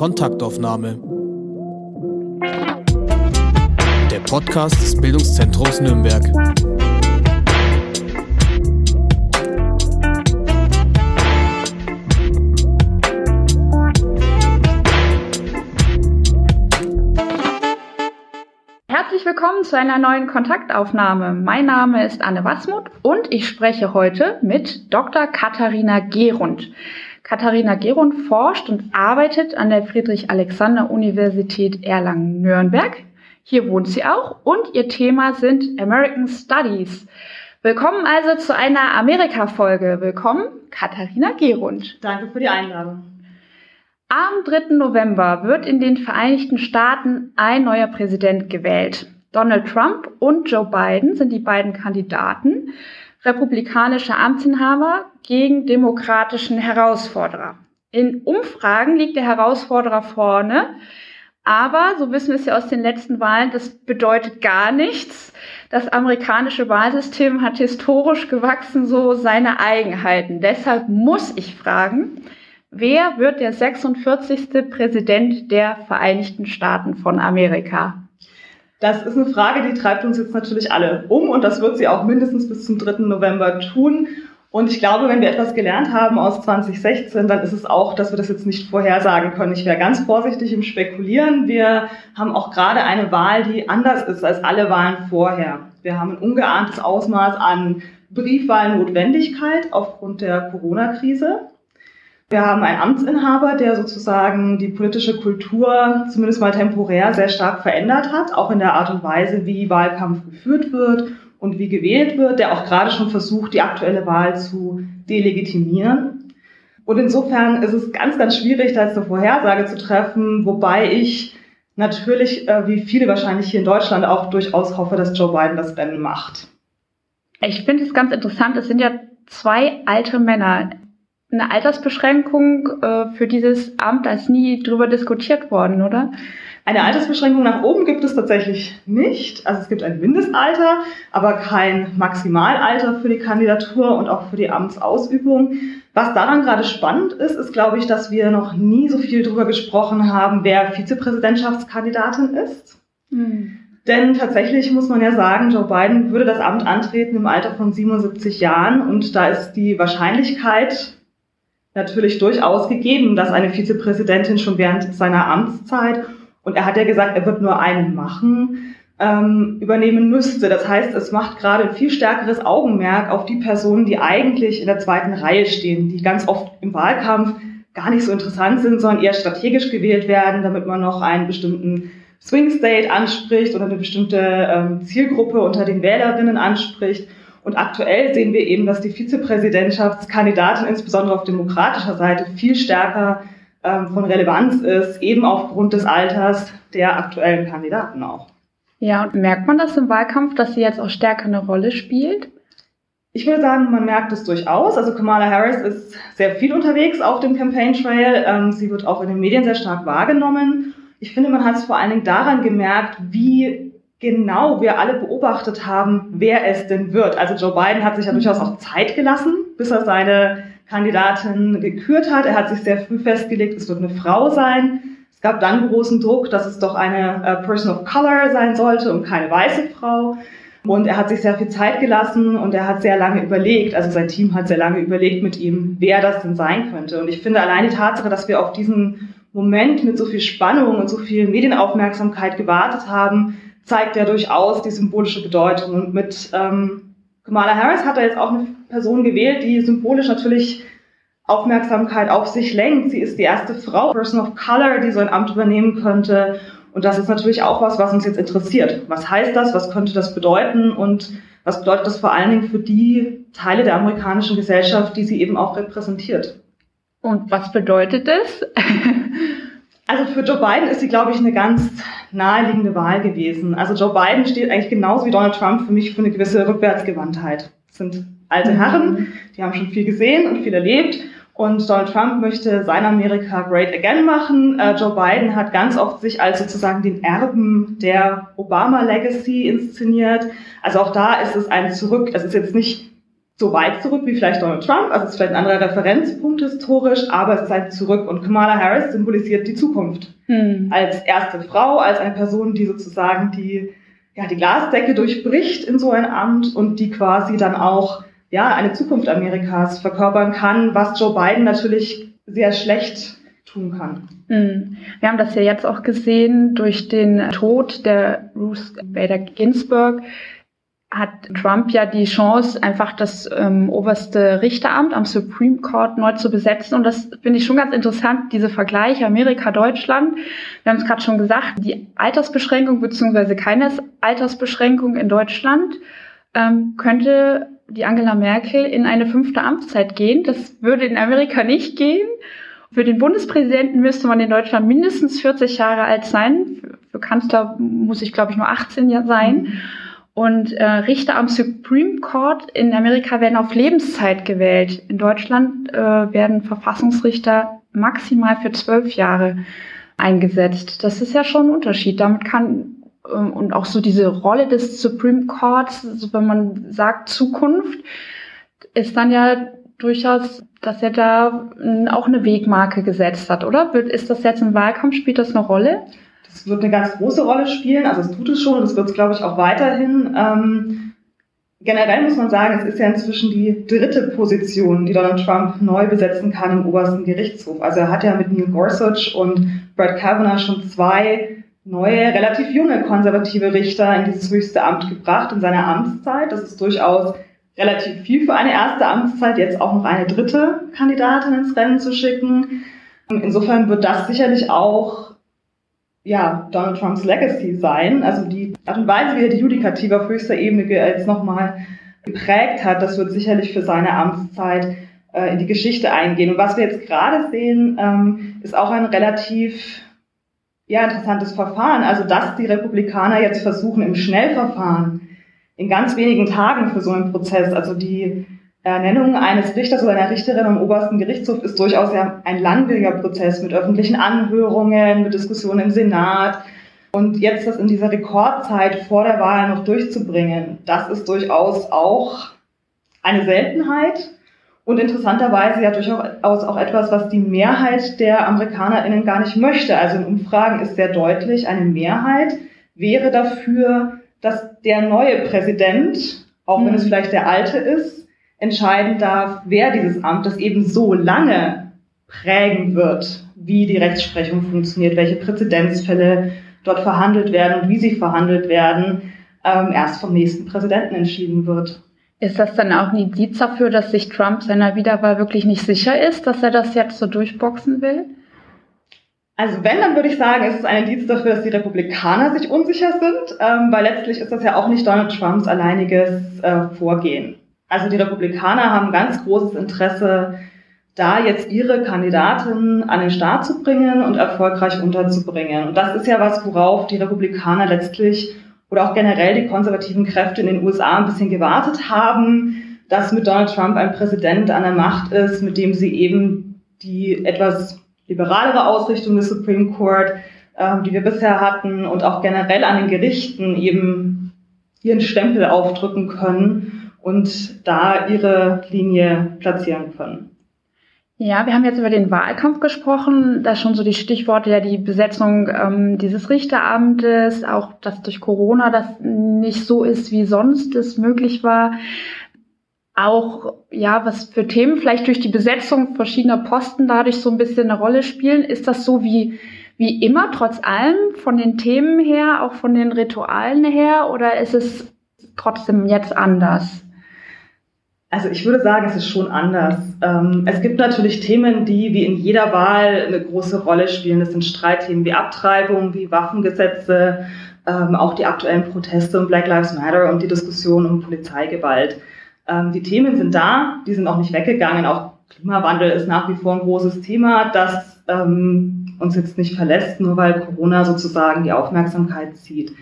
Kontaktaufnahme. Der Podcast des Bildungszentrums Nürnberg. Herzlich willkommen zu einer neuen Kontaktaufnahme. Mein Name ist Anne Wasmuth und ich spreche heute mit Dr. Katharina Gerund. Katharina Gerund forscht und arbeitet an der Friedrich-Alexander-Universität Erlangen-Nürnberg. Hier wohnt sie auch und ihr Thema sind American Studies. Willkommen also zu einer Amerika-Folge. Willkommen, Katharina Gerund. Danke für die Einladung. Am 3. November wird in den Vereinigten Staaten ein neuer Präsident gewählt. Donald Trump und Joe Biden sind die beiden Kandidaten, republikanische Amtsinhaber gegen demokratischen Herausforderer. In Umfragen liegt der Herausforderer vorne, aber, so wissen wir es ja aus den letzten Wahlen, das bedeutet gar nichts. Das amerikanische Wahlsystem hat historisch gewachsen so seine Eigenheiten. Deshalb muss ich fragen, Wer wird der 46. Präsident der Vereinigten Staaten von Amerika? Das ist eine Frage, die treibt uns jetzt natürlich alle um und das wird sie auch mindestens bis zum 3. November tun. Und ich glaube, wenn wir etwas gelernt haben aus 2016, dann ist es auch, dass wir das jetzt nicht vorhersagen können. Ich wäre ganz vorsichtig im Spekulieren. Wir haben auch gerade eine Wahl, die anders ist als alle Wahlen vorher. Wir haben ein ungeahntes Ausmaß an Briefwahlnotwendigkeit aufgrund der Corona-Krise. Wir haben einen Amtsinhaber, der sozusagen die politische Kultur zumindest mal temporär sehr stark verändert hat, auch in der Art und Weise, wie Wahlkampf geführt wird und wie gewählt wird, der auch gerade schon versucht, die aktuelle Wahl zu delegitimieren. Und insofern ist es ganz, ganz schwierig, da jetzt eine Vorhersage zu treffen, wobei ich natürlich, äh, wie viele wahrscheinlich hier in Deutschland, auch durchaus hoffe, dass Joe Biden das Rennen macht. Ich finde es ganz interessant, es sind ja zwei alte Männer eine Altersbeschränkung äh, für dieses Amt, da ist nie drüber diskutiert worden, oder? Eine Altersbeschränkung nach oben gibt es tatsächlich nicht. Also es gibt ein Mindestalter, aber kein Maximalalter für die Kandidatur und auch für die Amtsausübung. Was daran gerade spannend ist, ist, glaube ich, dass wir noch nie so viel darüber gesprochen haben, wer Vizepräsidentschaftskandidatin ist. Hm. Denn tatsächlich muss man ja sagen, Joe Biden würde das Amt antreten im Alter von 77 Jahren und da ist die Wahrscheinlichkeit, natürlich durchaus gegeben, dass eine Vizepräsidentin schon während seiner Amtszeit, und er hat ja gesagt, er wird nur einen machen, ähm, übernehmen müsste. Das heißt, es macht gerade ein viel stärkeres Augenmerk auf die Personen, die eigentlich in der zweiten Reihe stehen, die ganz oft im Wahlkampf gar nicht so interessant sind, sondern eher strategisch gewählt werden, damit man noch einen bestimmten Swing State anspricht oder eine bestimmte ähm, Zielgruppe unter den Wählerinnen anspricht. Und aktuell sehen wir eben, dass die Vizepräsidentschaftskandidatin insbesondere auf demokratischer Seite viel stärker ähm, von Relevanz ist, eben aufgrund des Alters der aktuellen Kandidaten auch. Ja, und merkt man das im Wahlkampf, dass sie jetzt auch stärker eine Rolle spielt? Ich würde sagen, man merkt es durchaus. Also Kamala Harris ist sehr viel unterwegs auf dem Campaign Trail. Ähm, sie wird auch in den Medien sehr stark wahrgenommen. Ich finde, man hat es vor allen Dingen daran gemerkt, wie genau wir alle beobachtet haben, wer es denn wird. Also Joe Biden hat sich ja durchaus auch Zeit gelassen, bis er seine Kandidatin gekürt hat. Er hat sich sehr früh festgelegt, es wird eine Frau sein. Es gab dann großen Druck, dass es doch eine äh, Person of Color sein sollte und keine weiße Frau. Und er hat sich sehr viel Zeit gelassen und er hat sehr lange überlegt, also sein Team hat sehr lange überlegt mit ihm, wer das denn sein könnte. Und ich finde allein die Tatsache, dass wir auf diesen Moment mit so viel Spannung und so viel Medienaufmerksamkeit gewartet haben, zeigt ja durchaus die symbolische Bedeutung. Und mit ähm, Kamala Harris hat er jetzt auch eine Person gewählt, die symbolisch natürlich Aufmerksamkeit auf sich lenkt. Sie ist die erste Frau, Person of Color, die so ein Amt übernehmen könnte. Und das ist natürlich auch was, was uns jetzt interessiert. Was heißt das? Was könnte das bedeuten? Und was bedeutet das vor allen Dingen für die Teile der amerikanischen Gesellschaft, die sie eben auch repräsentiert? Und was bedeutet es? Also für Joe Biden ist sie, glaube ich, eine ganz naheliegende Wahl gewesen. Also Joe Biden steht eigentlich genauso wie Donald Trump für mich für eine gewisse Rückwärtsgewandtheit. Das sind alte Herren, die haben schon viel gesehen und viel erlebt. Und Donald Trump möchte sein Amerika great again machen. Äh, Joe Biden hat ganz oft sich als sozusagen den Erben der Obama Legacy inszeniert. Also auch da ist es ein Zurück. Das ist jetzt nicht so weit zurück wie vielleicht Donald Trump, also es ist vielleicht ein anderer Referenzpunkt historisch, aber es ist halt zurück und Kamala Harris symbolisiert die Zukunft. Hm. Als erste Frau, als eine Person, die sozusagen die, ja, die Glasdecke durchbricht in so ein Amt und die quasi dann auch ja, eine Zukunft Amerikas verkörpern kann, was Joe Biden natürlich sehr schlecht tun kann. Hm. Wir haben das ja jetzt auch gesehen durch den Tod der Ruth Bader Ginsburg hat Trump ja die Chance, einfach das ähm, oberste Richteramt am Supreme Court neu zu besetzen. Und das finde ich schon ganz interessant, diese Vergleiche Amerika-Deutschland. Wir haben es gerade schon gesagt, die Altersbeschränkung beziehungsweise keine Altersbeschränkung in Deutschland ähm, könnte die Angela Merkel in eine fünfte Amtszeit gehen. Das würde in Amerika nicht gehen. Für den Bundespräsidenten müsste man in Deutschland mindestens 40 Jahre alt sein. Für Kanzler muss ich, glaube ich, nur 18 sein. Mhm. Und äh, Richter am Supreme Court in Amerika werden auf Lebenszeit gewählt. In Deutschland äh, werden Verfassungsrichter maximal für zwölf Jahre eingesetzt. Das ist ja schon ein Unterschied. Damit kann ähm, und auch so diese Rolle des Supreme Courts, so wenn man sagt Zukunft, ist dann ja durchaus, dass er da auch eine Wegmarke gesetzt hat, oder? Ist das jetzt im Wahlkampf, spielt das eine Rolle? Das wird eine ganz große Rolle spielen, also es tut es schon und es wird es, glaube ich, auch weiterhin. Ähm, generell muss man sagen, es ist ja inzwischen die dritte Position, die Donald Trump neu besetzen kann im obersten Gerichtshof. Also er hat ja mit Neil Gorsuch und Brett Kavanaugh schon zwei neue, relativ junge konservative Richter in dieses höchste Amt gebracht in seiner Amtszeit. Das ist durchaus relativ viel für eine erste Amtszeit, jetzt auch noch eine dritte Kandidatin ins Rennen zu schicken. Insofern wird das sicherlich auch ja, Donald Trumps Legacy sein. Also die Art und Weise, wie er die Judikative auf höchster Ebene jetzt nochmal geprägt hat, das wird sicherlich für seine Amtszeit äh, in die Geschichte eingehen. Und was wir jetzt gerade sehen, ähm, ist auch ein relativ ja, interessantes Verfahren. Also dass die Republikaner jetzt versuchen, im Schnellverfahren in ganz wenigen Tagen für so einen Prozess, also die Ernennung eines Richters oder einer Richterin am obersten Gerichtshof ist durchaus ein langwieriger Prozess mit öffentlichen Anhörungen, mit Diskussionen im Senat. Und jetzt das in dieser Rekordzeit vor der Wahl noch durchzubringen, das ist durchaus auch eine Seltenheit und interessanterweise ja durchaus auch etwas, was die Mehrheit der AmerikanerInnen gar nicht möchte. Also in Umfragen ist sehr deutlich, eine Mehrheit wäre dafür, dass der neue Präsident, auch wenn es mhm. vielleicht der alte ist, entscheiden darf, wer dieses Amt, das eben so lange prägen wird, wie die Rechtsprechung funktioniert, welche Präzedenzfälle dort verhandelt werden und wie sie verhandelt werden, ähm, erst vom nächsten Präsidenten entschieden wird. Ist das dann auch ein Indiz dafür, dass sich Trump seiner Wiederwahl wirklich nicht sicher ist, dass er das jetzt so durchboxen will? Also wenn, dann würde ich sagen, ist es ein Indiz dafür, dass die Republikaner sich unsicher sind, ähm, weil letztlich ist das ja auch nicht Donald Trumps alleiniges äh, Vorgehen. Also die Republikaner haben ganz großes Interesse, da jetzt ihre Kandidatin an den Start zu bringen und erfolgreich unterzubringen. Und das ist ja was, worauf die Republikaner letztlich oder auch generell die konservativen Kräfte in den USA ein bisschen gewartet haben, dass mit Donald Trump ein Präsident an der Macht ist, mit dem sie eben die etwas liberalere Ausrichtung des Supreme Court, äh, die wir bisher hatten, und auch generell an den Gerichten eben ihren Stempel aufdrücken können und da ihre Linie platzieren können. Ja, wir haben jetzt über den Wahlkampf gesprochen, da schon so die Stichworte, ja die Besetzung ähm, dieses Richteramtes, auch dass durch Corona das nicht so ist, wie sonst es möglich war. Auch, ja, was für Themen vielleicht durch die Besetzung verschiedener Posten dadurch so ein bisschen eine Rolle spielen. Ist das so wie, wie immer, trotz allem, von den Themen her, auch von den Ritualen her, oder ist es trotzdem jetzt anders? Also ich würde sagen, es ist schon anders. Ähm, es gibt natürlich Themen, die wie in jeder Wahl eine große Rolle spielen. Das sind Streitthemen wie Abtreibung, wie Waffengesetze, ähm, auch die aktuellen Proteste um Black Lives Matter und die Diskussion um Polizeigewalt. Ähm, die Themen sind da, die sind auch nicht weggegangen. Auch Klimawandel ist nach wie vor ein großes Thema, das uns jetzt nicht verlässt, nur weil Corona sozusagen die Aufmerksamkeit zieht.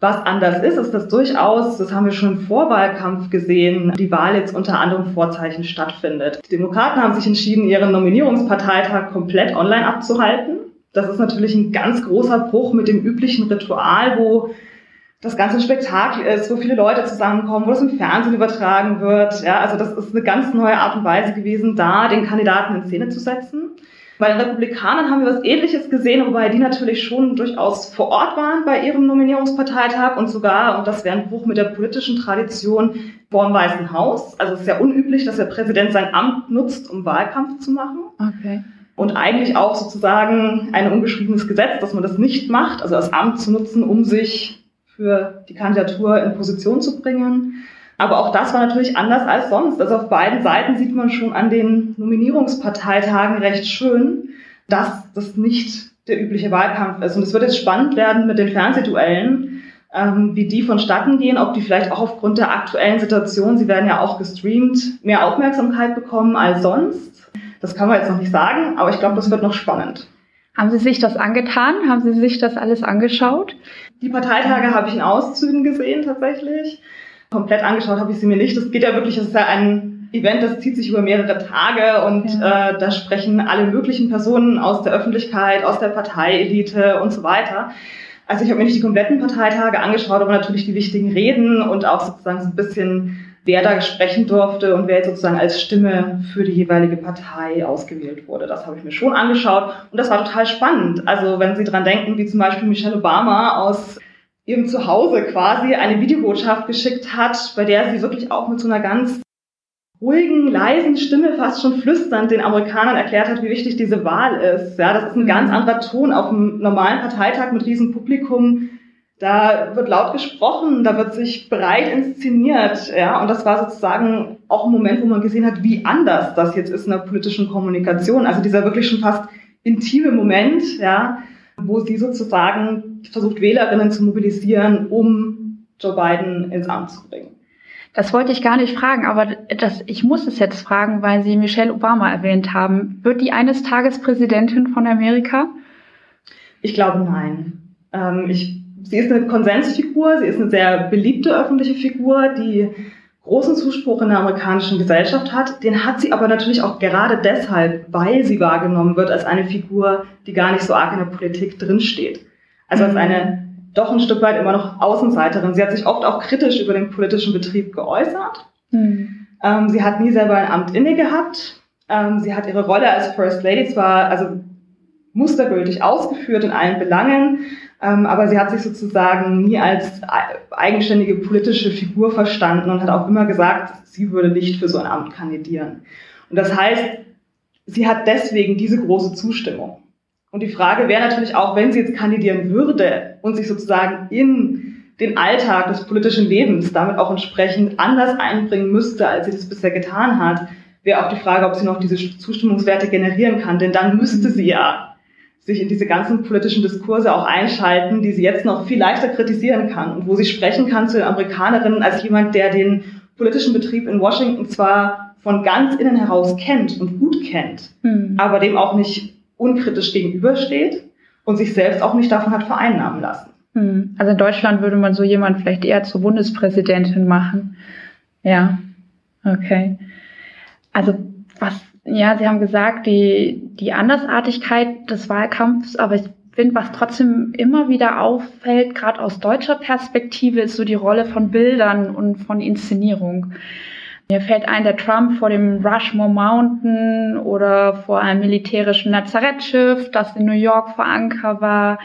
Was anders ist, ist, dass durchaus, das haben wir schon im Vorwahlkampf gesehen, die Wahl jetzt unter anderem Vorzeichen stattfindet. Die Demokraten haben sich entschieden, ihren Nominierungsparteitag komplett online abzuhalten. Das ist natürlich ein ganz großer Bruch mit dem üblichen Ritual, wo das ganze Spektakel ist, wo viele Leute zusammenkommen, wo es im Fernsehen übertragen wird. Ja, also das ist eine ganz neue Art und Weise gewesen, da den Kandidaten in Szene zu setzen. Bei den Republikanern haben wir was Ähnliches gesehen, wobei die natürlich schon durchaus vor Ort waren bei ihrem Nominierungsparteitag und sogar, und das wäre ein Bruch mit der politischen Tradition, vor dem Weißen Haus. Also es ist ja unüblich, dass der Präsident sein Amt nutzt, um Wahlkampf zu machen. Okay. Und eigentlich auch sozusagen ein ungeschriebenes Gesetz, dass man das nicht macht, also das Amt zu nutzen, um sich für die Kandidatur in Position zu bringen. Aber auch das war natürlich anders als sonst. Also auf beiden Seiten sieht man schon an den Nominierungsparteitagen recht schön, dass das nicht der übliche Wahlkampf ist. Und es wird jetzt spannend werden mit den Fernsehduellen, ähm, wie die vonstatten gehen, ob die vielleicht auch aufgrund der aktuellen Situation, sie werden ja auch gestreamt, mehr Aufmerksamkeit bekommen als sonst. Das kann man jetzt noch nicht sagen, aber ich glaube, das wird noch spannend. Haben Sie sich das angetan? Haben Sie sich das alles angeschaut? Die Parteitage habe ich in Auszügen gesehen tatsächlich. Komplett angeschaut habe ich sie mir nicht. Das geht ja wirklich, das ist ja ein Event, das zieht sich über mehrere Tage und ja. äh, da sprechen alle möglichen Personen aus der Öffentlichkeit, aus der Parteielite und so weiter. Also ich habe mir nicht die kompletten Parteitage angeschaut, aber natürlich die wichtigen Reden und auch sozusagen so ein bisschen, wer da sprechen durfte und wer jetzt sozusagen als Stimme für die jeweilige Partei ausgewählt wurde. Das habe ich mir schon angeschaut und das war total spannend. Also wenn Sie dran denken, wie zum Beispiel Michelle Obama aus ihrem Zuhause quasi eine Videobotschaft geschickt hat, bei der sie wirklich auch mit so einer ganz ruhigen, leisen Stimme, fast schon flüsternd, den Amerikanern erklärt hat, wie wichtig diese Wahl ist. Ja, das ist ein ganz mhm. anderer Ton auf einem normalen Parteitag mit riesen Publikum. Da wird laut gesprochen, da wird sich breit inszeniert, ja, und das war sozusagen auch ein Moment, wo man gesehen hat, wie anders das jetzt ist in der politischen Kommunikation. Also dieser wirklich schon fast intime Moment, ja, wo sie sozusagen versucht, Wählerinnen zu mobilisieren, um Joe Biden ins Amt zu bringen. Das wollte ich gar nicht fragen, aber das, ich muss es jetzt fragen, weil Sie Michelle Obama erwähnt haben. Wird die eines Tages Präsidentin von Amerika? Ich glaube nein. Ähm, ich, sie ist eine Konsensfigur, sie ist eine sehr beliebte öffentliche Figur, die großen Zuspruch in der amerikanischen Gesellschaft hat. Den hat sie aber natürlich auch gerade deshalb, weil sie wahrgenommen wird als eine Figur, die gar nicht so arg in der Politik drinsteht. Also als mhm. eine doch ein Stück weit immer noch Außenseiterin. Sie hat sich oft auch kritisch über den politischen Betrieb geäußert. Mhm. Ähm, sie hat nie selber ein Amt inne gehabt. Ähm, sie hat ihre Rolle als First Lady zwar also mustergültig ausgeführt in allen Belangen, ähm, aber sie hat sich sozusagen nie als eigenständige politische Figur verstanden und hat auch immer gesagt, sie würde nicht für so ein Amt kandidieren. Und das heißt, sie hat deswegen diese große Zustimmung. Und die Frage wäre natürlich auch, wenn sie jetzt kandidieren würde und sich sozusagen in den Alltag des politischen Lebens damit auch entsprechend anders einbringen müsste, als sie das bisher getan hat, wäre auch die Frage, ob sie noch diese Zustimmungswerte generieren kann. Denn dann müsste sie ja sich in diese ganzen politischen Diskurse auch einschalten, die sie jetzt noch viel leichter kritisieren kann und wo sie sprechen kann zu den Amerikanerinnen als jemand, der den politischen Betrieb in Washington zwar von ganz innen heraus kennt und gut kennt, mhm. aber dem auch nicht unkritisch gegenübersteht und sich selbst auch nicht davon hat vereinnahmen lassen. Mhm. Also in Deutschland würde man so jemand vielleicht eher zur Bundespräsidentin machen. Ja, okay. Also was ja, Sie haben gesagt, die, die Andersartigkeit des Wahlkampfs, aber ich finde, was trotzdem immer wieder auffällt, gerade aus deutscher Perspektive, ist so die Rolle von Bildern und von Inszenierung. Mir fällt ein, der Trump vor dem Rushmore Mountain oder vor einem militärischen Lazarettschiff, das in New York vor Anker war.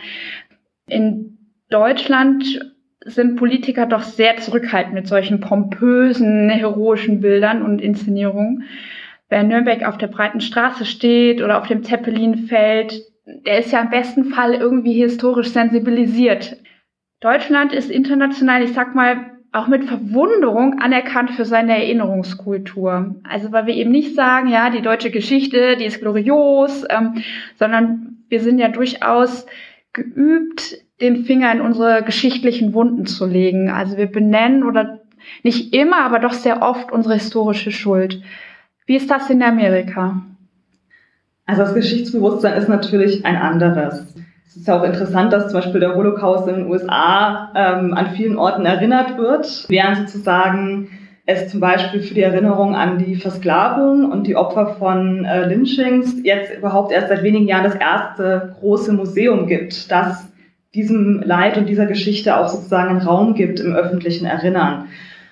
In Deutschland sind Politiker doch sehr zurückhaltend mit solchen pompösen, heroischen Bildern und Inszenierungen wer in Nürnberg auf der breiten Straße steht oder auf dem Zeppelinfeld, der ist ja im besten Fall irgendwie historisch sensibilisiert. Deutschland ist international, ich sag mal, auch mit Verwunderung anerkannt für seine Erinnerungskultur. Also weil wir eben nicht sagen, ja, die deutsche Geschichte, die ist glorios, ähm, sondern wir sind ja durchaus geübt, den Finger in unsere geschichtlichen Wunden zu legen. Also wir benennen oder nicht immer, aber doch sehr oft unsere historische Schuld. Wie ist das in Amerika? Also das Geschichtsbewusstsein ist natürlich ein anderes. Es ist ja auch interessant, dass zum Beispiel der Holocaust in den USA ähm, an vielen Orten erinnert wird, während sozusagen es zum Beispiel für die Erinnerung an die Versklavung und die Opfer von äh, Lynchings jetzt überhaupt erst seit wenigen Jahren das erste große Museum gibt, das diesem Leid und dieser Geschichte auch sozusagen einen Raum gibt im öffentlichen Erinnern.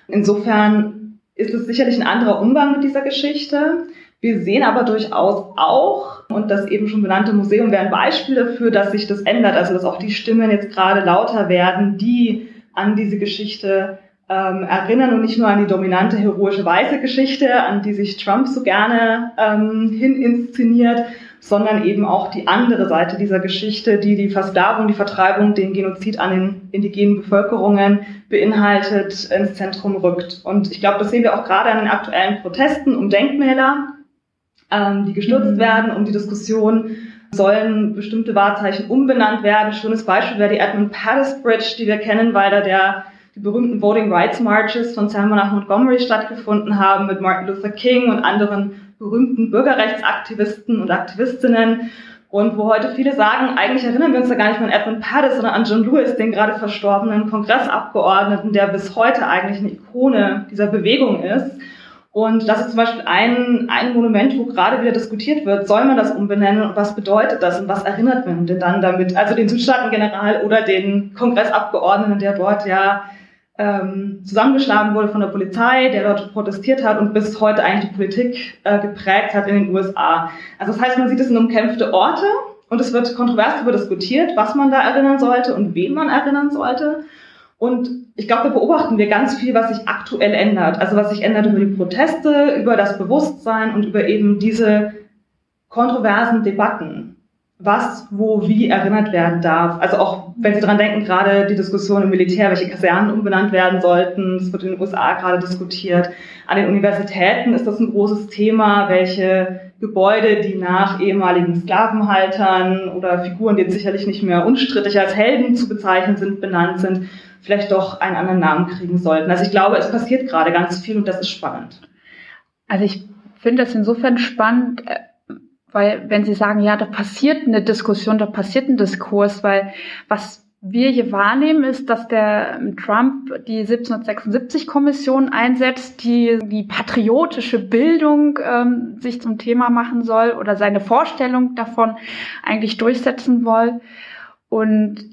Insofern ist es sicherlich ein anderer Umgang mit dieser Geschichte. Wir sehen aber durchaus auch, und das eben schon benannte Museum wäre ein Beispiel dafür, dass sich das ändert, also dass auch die Stimmen jetzt gerade lauter werden, die an diese Geschichte ähm, erinnern und nicht nur an die dominante heroische weiße Geschichte, an die sich Trump so gerne ähm, hin inszeniert, sondern eben auch die andere Seite dieser Geschichte, die die Versklavung, die Vertreibung, den Genozid an den indigenen Bevölkerungen beinhaltet, ins Zentrum rückt. Und ich glaube, das sehen wir auch gerade an den aktuellen Protesten um Denkmäler, ähm, die gestürzt mhm. werden, um die Diskussion sollen bestimmte Wahrzeichen umbenannt werden. Schönes Beispiel wäre die Edmund Pettus Bridge, die wir kennen, weil da der die berühmten Voting Rights Marches von Selma nach Montgomery stattgefunden haben mit Martin Luther King und anderen berühmten Bürgerrechtsaktivisten und Aktivistinnen. Und wo heute viele sagen, eigentlich erinnern wir uns da gar nicht mehr an Edmund Pettus, sondern an John Lewis, den gerade verstorbenen Kongressabgeordneten, der bis heute eigentlich eine Ikone dieser Bewegung ist. Und das ist zum Beispiel ein, ein Monument, wo gerade wieder diskutiert wird, soll man das umbenennen und was bedeutet das und was erinnert man denn dann damit? Also den Südstaatengeneral oder den Kongressabgeordneten, der dort ja ähm, zusammengeschlagen wurde von der Polizei, der dort protestiert hat und bis heute eigentlich die Politik äh, geprägt hat in den USA. Also das heißt, man sieht es in umkämpfte Orte und es wird kontrovers darüber diskutiert, was man da erinnern sollte und wen man erinnern sollte. Und ich glaube, da beobachten wir ganz viel, was sich aktuell ändert. Also was sich ändert über die Proteste, über das Bewusstsein und über eben diese kontroversen Debatten was, wo, wie erinnert werden darf. Also auch, wenn Sie daran denken, gerade die Diskussion im Militär, welche Kasernen umbenannt werden sollten, das wird in den USA gerade diskutiert. An den Universitäten ist das ein großes Thema, welche Gebäude, die nach ehemaligen Sklavenhaltern oder Figuren, die jetzt sicherlich nicht mehr unstrittig als Helden zu bezeichnen sind, benannt sind, vielleicht doch einen anderen Namen kriegen sollten. Also ich glaube, es passiert gerade ganz viel und das ist spannend. Also ich finde das insofern spannend, äh, weil wenn Sie sagen, ja, da passiert eine Diskussion, da passiert ein Diskurs, weil was wir hier wahrnehmen, ist, dass der ähm, Trump die 1776-Kommission einsetzt, die die patriotische Bildung ähm, sich zum Thema machen soll oder seine Vorstellung davon eigentlich durchsetzen soll. Und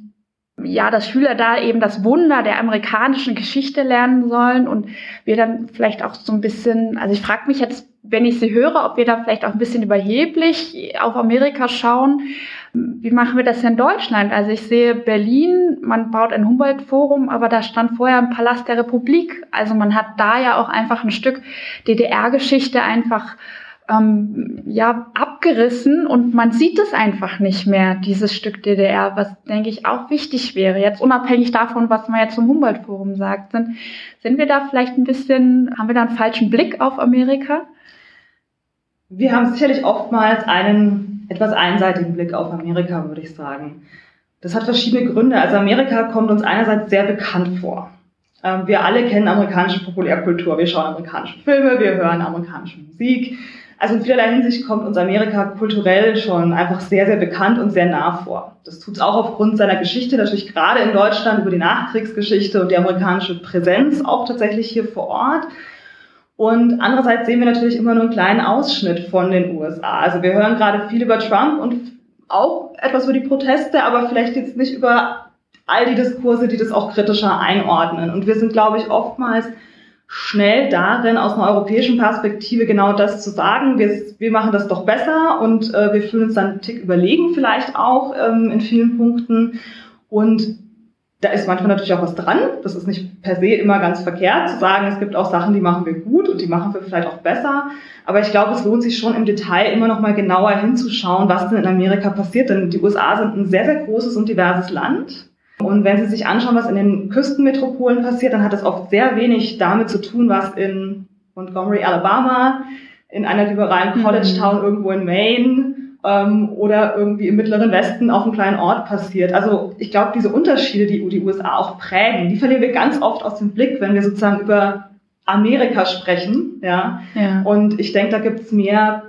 ja, dass Schüler da eben das Wunder der amerikanischen Geschichte lernen sollen und wir dann vielleicht auch so ein bisschen, also ich frage mich jetzt, wenn ich sie höre, ob wir da vielleicht auch ein bisschen überheblich auf Amerika schauen. Wie machen wir das in Deutschland? Also ich sehe Berlin, man baut ein Humboldt-Forum, aber da stand vorher ein Palast der Republik. Also man hat da ja auch einfach ein Stück DDR-Geschichte einfach ähm, ja abgerissen und man sieht es einfach nicht mehr, dieses Stück DDR, was denke ich auch wichtig wäre. Jetzt unabhängig davon, was man jetzt zum Humboldt-Forum sagt, sind, sind wir da vielleicht ein bisschen, haben wir da einen falschen Blick auf Amerika? Wir haben sicherlich oftmals einen etwas einseitigen Blick auf Amerika, würde ich sagen. Das hat verschiedene Gründe. Also Amerika kommt uns einerseits sehr bekannt vor. Ähm, wir alle kennen amerikanische Populärkultur. Wir schauen amerikanische Filme, wir hören amerikanische Musik. Also in vielerlei Hinsicht kommt uns Amerika kulturell schon einfach sehr, sehr bekannt und sehr nah vor. Das tut es auch aufgrund seiner Geschichte, natürlich gerade in Deutschland über die Nachkriegsgeschichte und die amerikanische Präsenz auch tatsächlich hier vor Ort. Und andererseits sehen wir natürlich immer nur einen kleinen Ausschnitt von den USA. Also wir hören gerade viel über Trump und auch etwas über die Proteste, aber vielleicht jetzt nicht über all die Diskurse, die das auch kritischer einordnen. Und wir sind, glaube ich, oftmals schnell darin, aus einer europäischen Perspektive genau das zu sagen. Wir, wir machen das doch besser und äh, wir fühlen uns dann einen Tick überlegen vielleicht auch ähm, in vielen Punkten. Und da ist manchmal natürlich auch was dran. Das ist nicht per se immer ganz verkehrt zu sagen, es gibt auch Sachen, die machen wir gut und die machen wir vielleicht auch besser. Aber ich glaube, es lohnt sich schon im Detail immer noch mal genauer hinzuschauen, was denn in Amerika passiert. Denn die USA sind ein sehr, sehr großes und diverses Land. Und wenn Sie sich anschauen, was in den Küstenmetropolen passiert, dann hat das oft sehr wenig damit zu tun, was in Montgomery, Alabama, in einer liberalen mhm. College Town irgendwo in Maine ähm, oder irgendwie im Mittleren Westen auf einem kleinen Ort passiert. Also ich glaube, diese Unterschiede, die die USA auch prägen, die verlieren wir ganz oft aus dem Blick, wenn wir sozusagen über Amerika sprechen. Ja. ja. Und ich denke, da gibt es mehr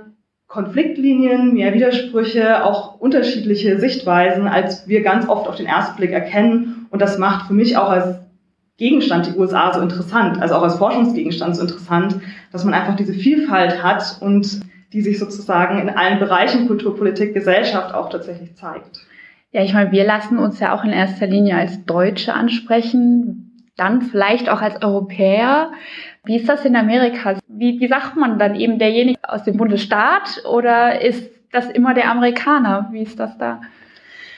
Konfliktlinien, mehr Widersprüche, auch unterschiedliche Sichtweisen, als wir ganz oft auf den ersten Blick erkennen. Und das macht für mich auch als Gegenstand die USA so interessant, also auch als Forschungsgegenstand so interessant, dass man einfach diese Vielfalt hat und die sich sozusagen in allen Bereichen Kultur, Politik, Gesellschaft auch tatsächlich zeigt. Ja, ich meine, wir lassen uns ja auch in erster Linie als Deutsche ansprechen, dann vielleicht auch als Europäer. Wie ist das in Amerika? Wie, wie sagt man dann eben derjenige aus dem Bundesstaat oder ist das immer der Amerikaner? Wie ist das da?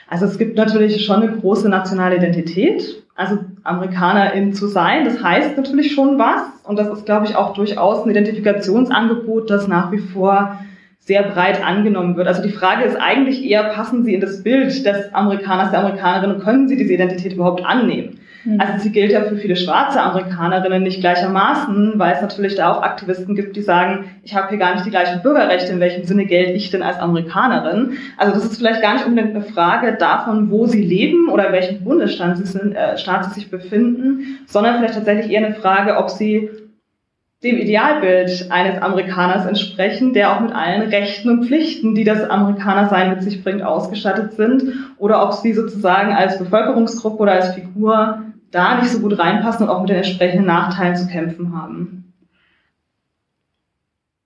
Also es gibt natürlich schon eine große nationale Identität. Also Amerikanerin zu sein, das heißt natürlich schon was. Und das ist, glaube ich, auch durchaus ein Identifikationsangebot, das nach wie vor sehr breit angenommen wird. Also die Frage ist eigentlich eher, passen Sie in das Bild des Amerikaners, der Amerikanerin und können Sie diese Identität überhaupt annehmen? Mhm. Also sie gilt ja für viele schwarze Amerikanerinnen nicht gleichermaßen, weil es natürlich da auch Aktivisten gibt, die sagen, ich habe hier gar nicht die gleichen Bürgerrechte, in welchem Sinne gelte ich denn als Amerikanerin? Also das ist vielleicht gar nicht unbedingt eine Frage davon, wo sie leben oder in welchem Bundesstaat sie, sind, äh, Staat sie sich befinden, sondern vielleicht tatsächlich eher eine Frage, ob sie dem Idealbild eines Amerikaners entsprechen, der auch mit allen Rechten und Pflichten, die das Amerikanersein mit sich bringt, ausgestattet sind, oder ob sie sozusagen als Bevölkerungsgruppe oder als Figur da nicht so gut reinpassen und auch mit den entsprechenden Nachteilen zu kämpfen haben.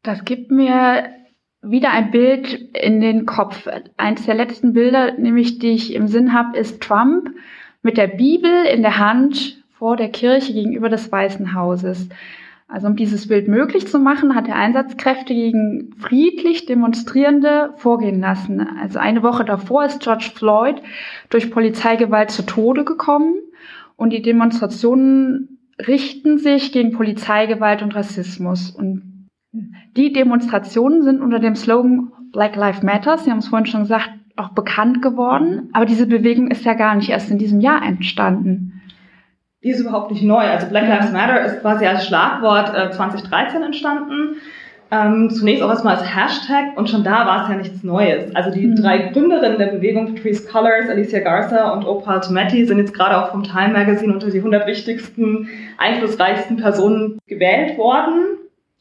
Das gibt mir wieder ein Bild in den Kopf. Eins der letzten Bilder, nämlich die ich im Sinn habe, ist Trump mit der Bibel in der Hand vor der Kirche gegenüber des Weißen Hauses. Also um dieses Bild möglich zu machen, hat er Einsatzkräfte gegen friedlich Demonstrierende vorgehen lassen. Also eine Woche davor ist George Floyd durch Polizeigewalt zu Tode gekommen und die Demonstrationen richten sich gegen Polizeigewalt und Rassismus. Und die Demonstrationen sind unter dem Slogan Black Lives Matter, Sie haben es vorhin schon gesagt, auch bekannt geworden. Aber diese Bewegung ist ja gar nicht erst in diesem Jahr entstanden die ist überhaupt nicht neu. Also Black Lives Matter ist quasi als Schlagwort äh, 2013 entstanden. Ähm, zunächst auch erstmal als Hashtag und schon da war es ja nichts Neues. Also die mhm. drei Gründerinnen der Bewegung, Patrice Cullors, Alicia Garza und Opal Tometi, sind jetzt gerade auch vom Time Magazine unter die 100 wichtigsten, einflussreichsten Personen gewählt worden.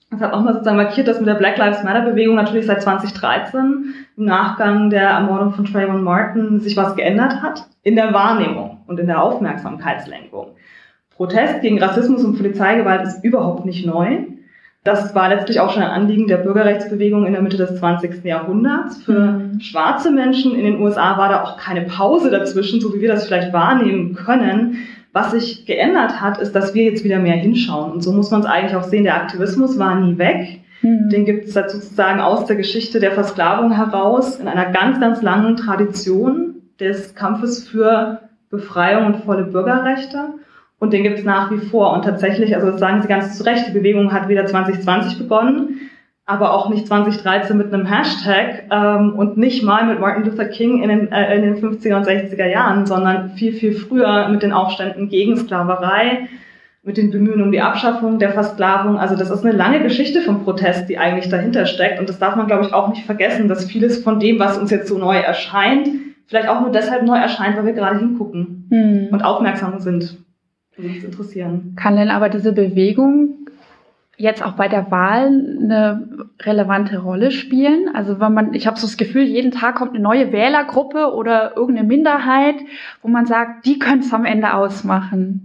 Das hat auch mal sozusagen markiert, dass mit der Black Lives Matter Bewegung natürlich seit 2013 im Nachgang der Ermordung von Trayvon Martin sich was geändert hat in der Wahrnehmung und in der Aufmerksamkeitslenkung. Protest gegen Rassismus und Polizeigewalt ist überhaupt nicht neu. Das war letztlich auch schon ein Anliegen der Bürgerrechtsbewegung in der Mitte des 20. Jahrhunderts. Für mhm. schwarze Menschen in den USA war da auch keine Pause dazwischen, so wie wir das vielleicht wahrnehmen können. Was sich geändert hat, ist, dass wir jetzt wieder mehr hinschauen. Und so muss man es eigentlich auch sehen. Der Aktivismus war nie weg. Mhm. Den gibt es sozusagen aus der Geschichte der Versklavung heraus in einer ganz, ganz langen Tradition des Kampfes für Befreiung und volle Bürgerrechte. Und den gibt es nach wie vor. Und tatsächlich, also das sagen Sie ganz zu Recht, die Bewegung hat wieder 2020 begonnen, aber auch nicht 2013 mit einem Hashtag ähm, und nicht mal mit Martin Luther King in den, äh, in den 50er und 60er Jahren, sondern viel, viel früher mit den Aufständen gegen Sklaverei, mit den Bemühen um die Abschaffung der Versklavung. Also das ist eine lange Geschichte vom Protest, die eigentlich dahinter steckt. Und das darf man, glaube ich, auch nicht vergessen, dass vieles von dem, was uns jetzt so neu erscheint, vielleicht auch nur deshalb neu erscheint, weil wir gerade hingucken hm. und aufmerksam sind würde mich interessieren. Kann denn aber diese Bewegung jetzt auch bei der Wahl eine relevante Rolle spielen? Also wenn man, ich habe so das Gefühl, jeden Tag kommt eine neue Wählergruppe oder irgendeine Minderheit, wo man sagt, die können es am Ende ausmachen.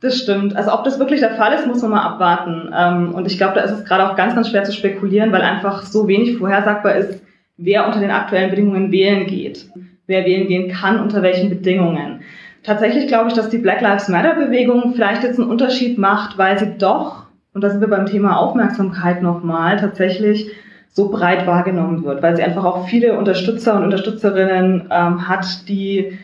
Das stimmt. Also ob das wirklich der Fall ist, muss man mal abwarten. Ähm, und ich glaube, da ist es gerade auch ganz, ganz schwer zu spekulieren, weil einfach so wenig vorhersagbar ist, wer unter den aktuellen Bedingungen wählen geht, wer wählen gehen kann, unter welchen Bedingungen. Tatsächlich glaube ich, dass die Black Lives Matter Bewegung vielleicht jetzt einen Unterschied macht, weil sie doch, und da sind wir beim Thema Aufmerksamkeit nochmal, tatsächlich so breit wahrgenommen wird, weil sie einfach auch viele Unterstützer und Unterstützerinnen ähm, hat, die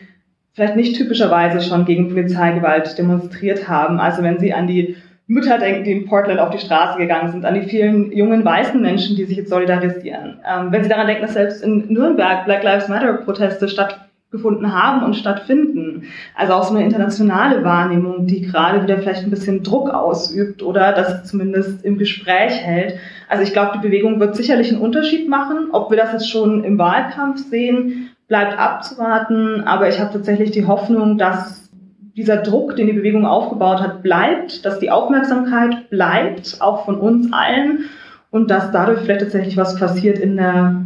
vielleicht nicht typischerweise schon gegen Polizeigewalt demonstriert haben. Also wenn Sie an die Mütter denken, die in Portland auf die Straße gegangen sind, an die vielen jungen weißen Menschen, die sich jetzt solidarisieren. Ähm, wenn Sie daran denken, dass selbst in Nürnberg Black Lives Matter Proteste stattfinden, gefunden haben und stattfinden. Also auch so eine internationale Wahrnehmung, die gerade wieder vielleicht ein bisschen Druck ausübt oder das zumindest im Gespräch hält. Also ich glaube, die Bewegung wird sicherlich einen Unterschied machen. Ob wir das jetzt schon im Wahlkampf sehen, bleibt abzuwarten. Aber ich habe tatsächlich die Hoffnung, dass dieser Druck, den die Bewegung aufgebaut hat, bleibt, dass die Aufmerksamkeit bleibt, auch von uns allen und dass dadurch vielleicht tatsächlich was passiert in der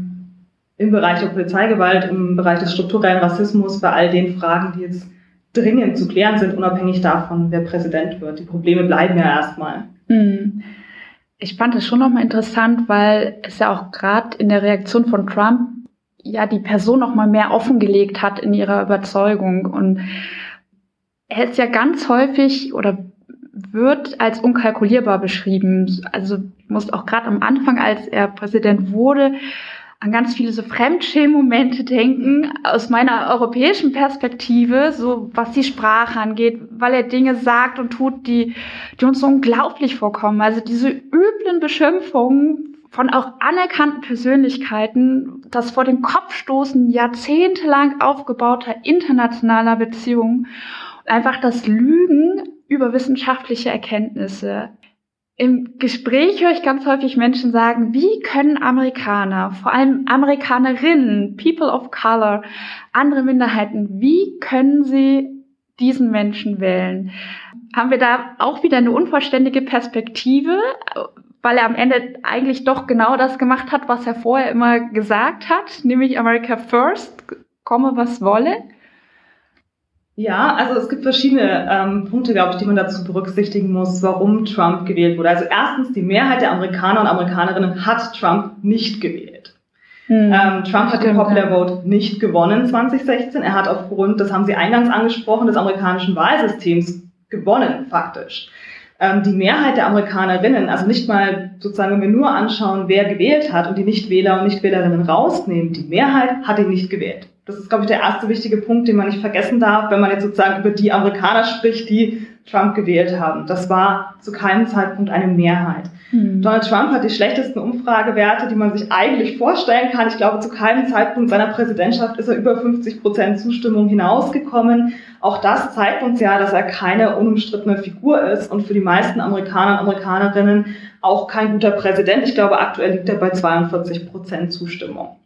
im Bereich der Polizeigewalt, im Bereich des strukturellen Rassismus, bei all den Fragen, die jetzt dringend zu klären sind, unabhängig davon, wer Präsident wird. Die Probleme bleiben ja erstmal. Hm. Ich fand es schon nochmal interessant, weil es ja auch gerade in der Reaktion von Trump ja die Person noch mal mehr offengelegt hat in ihrer Überzeugung und er ist ja ganz häufig oder wird als unkalkulierbar beschrieben. Also muss auch gerade am Anfang, als er Präsident wurde, an ganz viele so Fremdschämen-Momente denken, aus meiner europäischen Perspektive, so was die Sprache angeht, weil er Dinge sagt und tut, die, die uns so unglaublich vorkommen. Also diese üblen Beschimpfungen von auch anerkannten Persönlichkeiten, das vor dem Kopf stoßen jahrzehntelang aufgebauter internationaler Beziehungen, einfach das Lügen über wissenschaftliche Erkenntnisse. Im Gespräch höre ich ganz häufig Menschen sagen, wie können Amerikaner, vor allem Amerikanerinnen, People of Color, andere Minderheiten, wie können sie diesen Menschen wählen? Haben wir da auch wieder eine unvollständige Perspektive, weil er am Ende eigentlich doch genau das gemacht hat, was er vorher immer gesagt hat, nämlich America First, komme was wolle? Ja, also es gibt verschiedene ähm, Punkte, glaube ich, die man dazu berücksichtigen muss, warum Trump gewählt wurde. Also erstens, die Mehrheit der Amerikaner und Amerikanerinnen hat Trump nicht gewählt. Hm, ähm, Trump hat den Popular Vote nicht gewonnen 2016. Er hat aufgrund, das haben Sie eingangs angesprochen, des amerikanischen Wahlsystems gewonnen, faktisch. Ähm, die Mehrheit der Amerikanerinnen, also nicht mal sozusagen, wenn wir nur anschauen, wer gewählt hat und die Nichtwähler und Nichtwählerinnen rausnehmen, die Mehrheit hat ihn nicht gewählt. Das ist, glaube ich, der erste wichtige Punkt, den man nicht vergessen darf, wenn man jetzt sozusagen über die Amerikaner spricht, die Trump gewählt haben. Das war zu keinem Zeitpunkt eine Mehrheit. Mhm. Donald Trump hat die schlechtesten Umfragewerte, die man sich eigentlich vorstellen kann. Ich glaube, zu keinem Zeitpunkt seiner Präsidentschaft ist er über 50 Prozent Zustimmung hinausgekommen. Auch das zeigt uns ja, dass er keine unumstrittene Figur ist und für die meisten Amerikaner und Amerikanerinnen auch kein guter Präsident. Ich glaube, aktuell liegt er bei 42 Prozent Zustimmung.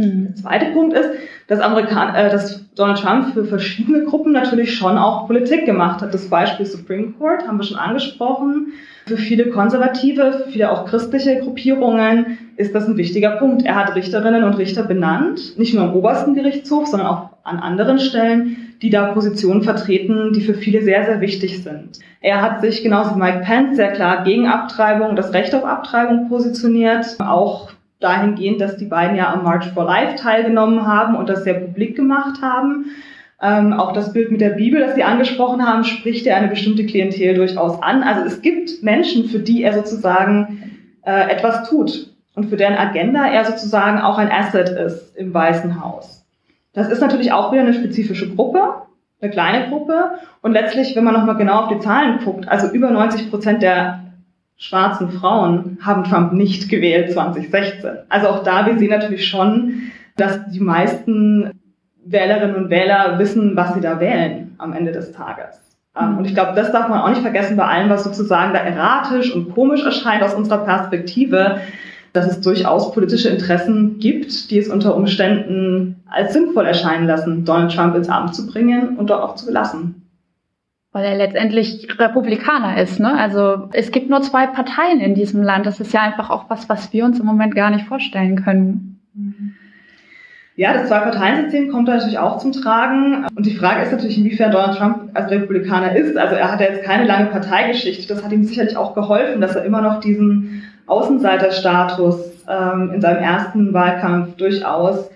Der zweite Punkt ist, dass, Amerikan äh, dass Donald Trump für verschiedene Gruppen natürlich schon auch Politik gemacht hat. Das Beispiel Supreme Court haben wir schon angesprochen. Für viele Konservative, für viele auch christliche Gruppierungen ist das ein wichtiger Punkt. Er hat Richterinnen und Richter benannt, nicht nur im obersten Gerichtshof, sondern auch an anderen Stellen, die da Positionen vertreten, die für viele sehr, sehr wichtig sind. Er hat sich genauso wie Mike Pence sehr klar gegen Abtreibung, das Recht auf Abtreibung positioniert, auch dahingehend, dass die beiden ja am March for Life teilgenommen haben und das sehr publik gemacht haben. Ähm, auch das Bild mit der Bibel, das Sie angesprochen haben, spricht ja eine bestimmte Klientel durchaus an. Also es gibt Menschen, für die er sozusagen äh, etwas tut und für deren Agenda er sozusagen auch ein Asset ist im Weißen Haus. Das ist natürlich auch wieder eine spezifische Gruppe, eine kleine Gruppe. Und letztlich, wenn man nochmal genau auf die Zahlen guckt, also über 90 Prozent der schwarzen Frauen haben Trump nicht gewählt 2016. Also auch da, wir sehen natürlich schon, dass die meisten Wählerinnen und Wähler wissen, was sie da wählen am Ende des Tages. Ähm, und ich glaube, das darf man auch nicht vergessen bei allem, was sozusagen da erratisch und komisch erscheint aus unserer Perspektive, dass es durchaus politische Interessen gibt, die es unter Umständen als sinnvoll erscheinen lassen, Donald Trump ins Amt zu bringen und dort auch zu belassen. Weil er letztendlich Republikaner ist. Ne? Also es gibt nur zwei Parteien in diesem Land. Das ist ja einfach auch was, was wir uns im Moment gar nicht vorstellen können. Ja, das Zwei-Parteien-System kommt da natürlich auch zum Tragen. Und die Frage ist natürlich, inwiefern Donald Trump als Republikaner ist. Also er hat ja jetzt keine lange Parteigeschichte. Das hat ihm sicherlich auch geholfen, dass er immer noch diesen Außenseiterstatus ähm, in seinem ersten Wahlkampf durchaus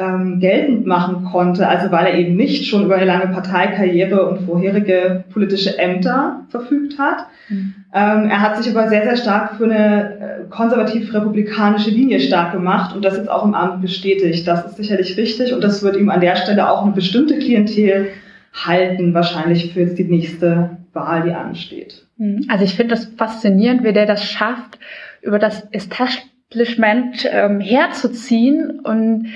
ähm, geltend machen konnte, also weil er eben nicht schon über eine lange Parteikarriere und vorherige politische Ämter verfügt hat. Mhm. Ähm, er hat sich aber sehr, sehr stark für eine äh, konservativ-republikanische Linie stark gemacht und das jetzt auch im Amt bestätigt. Das ist sicherlich richtig und das wird ihm an der Stelle auch eine bestimmte Klientel halten, wahrscheinlich für die nächste Wahl, die ansteht. Mhm. Also ich finde das faszinierend, wie der das schafft, über das Establishment ähm, herzuziehen und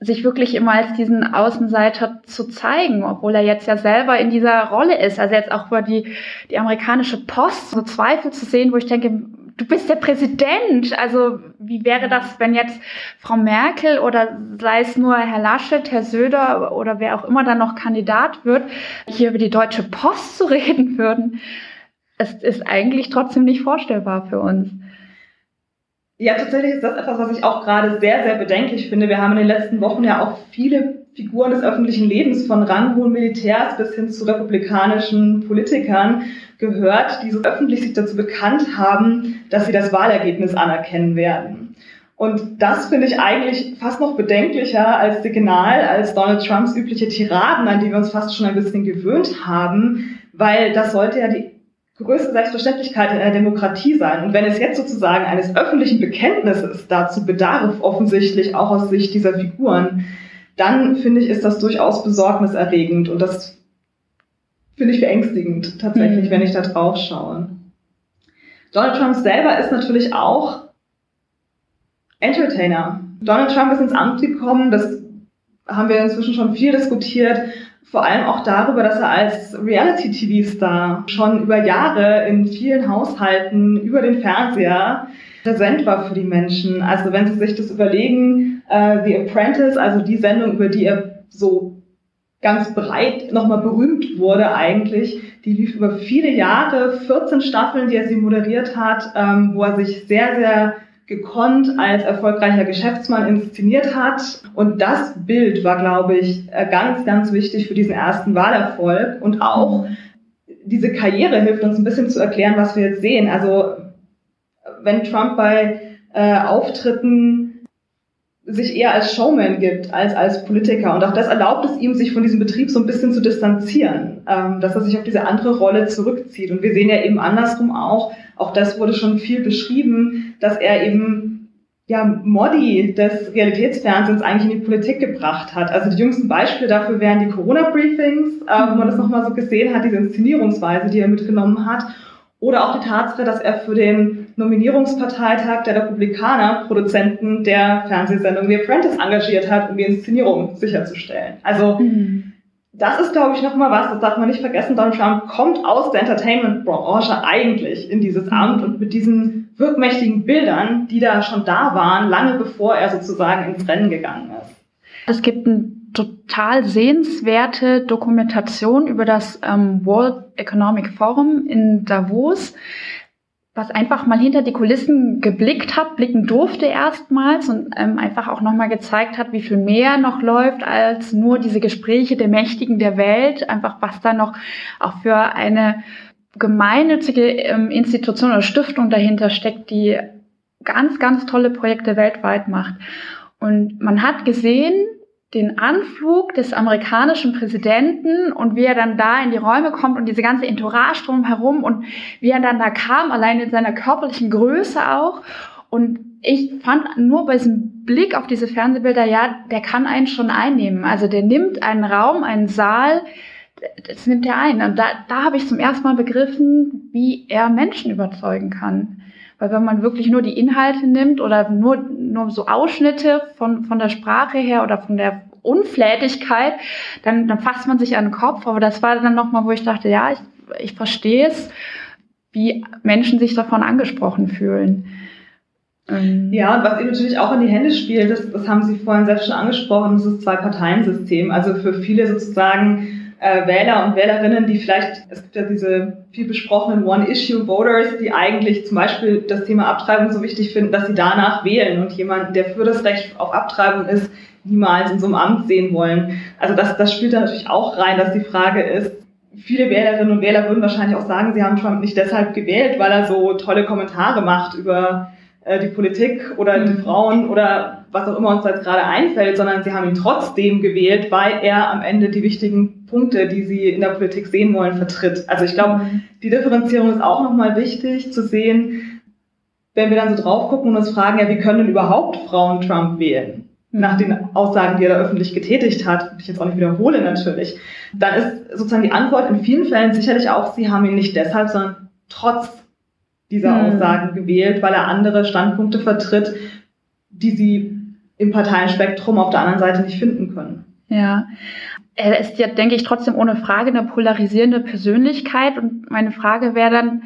sich wirklich immer als diesen Außenseiter zu zeigen, obwohl er jetzt ja selber in dieser Rolle ist. Also jetzt auch über die, die amerikanische Post so Zweifel zu sehen, wo ich denke, du bist der Präsident. Also wie wäre das, wenn jetzt Frau Merkel oder sei es nur Herr Laschet, Herr Söder oder wer auch immer dann noch Kandidat wird, hier über die Deutsche Post zu reden würden? Es ist eigentlich trotzdem nicht vorstellbar für uns. Ja, tatsächlich ist das etwas, was ich auch gerade sehr, sehr bedenklich finde. Wir haben in den letzten Wochen ja auch viele Figuren des öffentlichen Lebens von ranghohen Militärs bis hin zu republikanischen Politikern gehört, die so öffentlich sich dazu bekannt haben, dass sie das Wahlergebnis anerkennen werden. Und das finde ich eigentlich fast noch bedenklicher als Signal, als Donald Trumps übliche Tiraden, an die wir uns fast schon ein bisschen gewöhnt haben, weil das sollte ja die größte Selbstverständlichkeit in einer Demokratie sein. Und wenn es jetzt sozusagen eines öffentlichen Bekenntnisses dazu bedarf, offensichtlich auch aus Sicht dieser Figuren, dann finde ich, ist das durchaus besorgniserregend und das finde ich beängstigend tatsächlich, mhm. wenn ich da drauf schaue. Donald Trump selber ist natürlich auch Entertainer. Donald Trump ist ins Amt gekommen, das haben wir inzwischen schon viel diskutiert, vor allem auch darüber, dass er als Reality-TV-Star schon über Jahre in vielen Haushalten über den Fernseher präsent war für die Menschen. Also wenn Sie sich das überlegen, äh, The Apprentice, also die Sendung, über die er so ganz breit nochmal berühmt wurde eigentlich, die lief über viele Jahre, 14 Staffeln, die er sie moderiert hat, ähm, wo er sich sehr, sehr gekonnt als erfolgreicher Geschäftsmann inszeniert hat. Und das Bild war, glaube ich, äh, ganz, ganz wichtig für diesen ersten Wahlerfolg. Und auch diese Karriere hilft uns ein bisschen zu erklären, was wir jetzt sehen. Also wenn Trump bei äh, Auftritten sich eher als Showman gibt als als Politiker. Und auch das erlaubt es ihm, sich von diesem Betrieb so ein bisschen zu distanzieren, ähm, dass er sich auf diese andere Rolle zurückzieht. Und wir sehen ja eben andersrum auch, auch das wurde schon viel beschrieben, dass er eben ja, Modi des Realitätsfernsehens eigentlich in die Politik gebracht hat. Also die jüngsten Beispiele dafür wären die Corona-Briefings, äh, wo man das nochmal so gesehen hat, diese Inszenierungsweise, die er mitgenommen hat. Oder auch die Tatsache, dass er für den Nominierungsparteitag der Republikaner Produzenten der Fernsehsendung The Apprentice engagiert hat, um die Inszenierung sicherzustellen. Also mhm. das ist, glaube ich, nochmal was, das darf man nicht vergessen. Donald Trump kommt aus der Entertainment-Branche eigentlich in dieses Amt und mit diesen wirkmächtigen Bildern, die da schon da waren, lange bevor er sozusagen ins Rennen gegangen ist. Es gibt ein total sehenswerte Dokumentation über das ähm, World Economic Forum in Davos, was einfach mal hinter die Kulissen geblickt hat, blicken durfte erstmals und ähm, einfach auch nochmal gezeigt hat, wie viel mehr noch läuft als nur diese Gespräche der Mächtigen der Welt, einfach was da noch auch für eine gemeinnützige ähm, Institution oder Stiftung dahinter steckt, die ganz, ganz tolle Projekte weltweit macht. Und man hat gesehen, den Anflug des amerikanischen Präsidenten und wie er dann da in die Räume kommt und diese ganze Entourage drumherum und wie er dann da kam, allein in seiner körperlichen Größe auch. Und ich fand nur bei diesem Blick auf diese Fernsehbilder, ja, der kann einen schon einnehmen. Also der nimmt einen Raum, einen Saal, das nimmt er ein. Und da, da habe ich zum ersten Mal begriffen, wie er Menschen überzeugen kann. Weil wenn man wirklich nur die Inhalte nimmt oder nur, nur so Ausschnitte von, von der Sprache her oder von der Unflätigkeit, dann, dann fasst man sich an den Kopf. Aber das war dann nochmal, wo ich dachte, ja, ich, ich verstehe es, wie Menschen sich davon angesprochen fühlen. Ähm, ja, und was eben natürlich auch in die Hände spielt, das, das haben Sie vorhin selbst schon angesprochen, das ist Zwei-Parteien-System. Also für viele sozusagen äh, Wähler und Wählerinnen, die vielleicht, es gibt ja diese viel besprochenen One-Issue-Voters, die eigentlich zum Beispiel das Thema Abtreibung so wichtig finden, dass sie danach wählen und jemanden, der für das Recht auf Abtreibung ist, niemals in so einem Amt sehen wollen. Also das, das spielt da natürlich auch rein, dass die Frage ist, viele Wählerinnen und Wähler würden wahrscheinlich auch sagen, sie haben Trump nicht deshalb gewählt, weil er so tolle Kommentare macht über äh, die Politik oder die mhm. Frauen oder was auch immer uns jetzt gerade einfällt, sondern sie haben ihn trotzdem gewählt, weil er am Ende die wichtigen Punkte, die sie in der Politik sehen wollen, vertritt. Also ich glaube, die Differenzierung ist auch nochmal wichtig zu sehen, wenn wir dann so drauf gucken und uns fragen, ja, wie können denn überhaupt Frauen Trump wählen? Mhm. Nach den Aussagen, die er da öffentlich getätigt hat, die ich jetzt auch nicht wiederhole natürlich, dann ist sozusagen die Antwort in vielen Fällen sicherlich auch, sie haben ihn nicht deshalb, sondern trotz dieser mhm. Aussagen gewählt, weil er andere Standpunkte vertritt, die sie im Parteienspektrum auf der anderen Seite nicht finden können. Ja. Er ist ja, denke ich, trotzdem ohne Frage eine polarisierende Persönlichkeit. Und meine Frage wäre dann,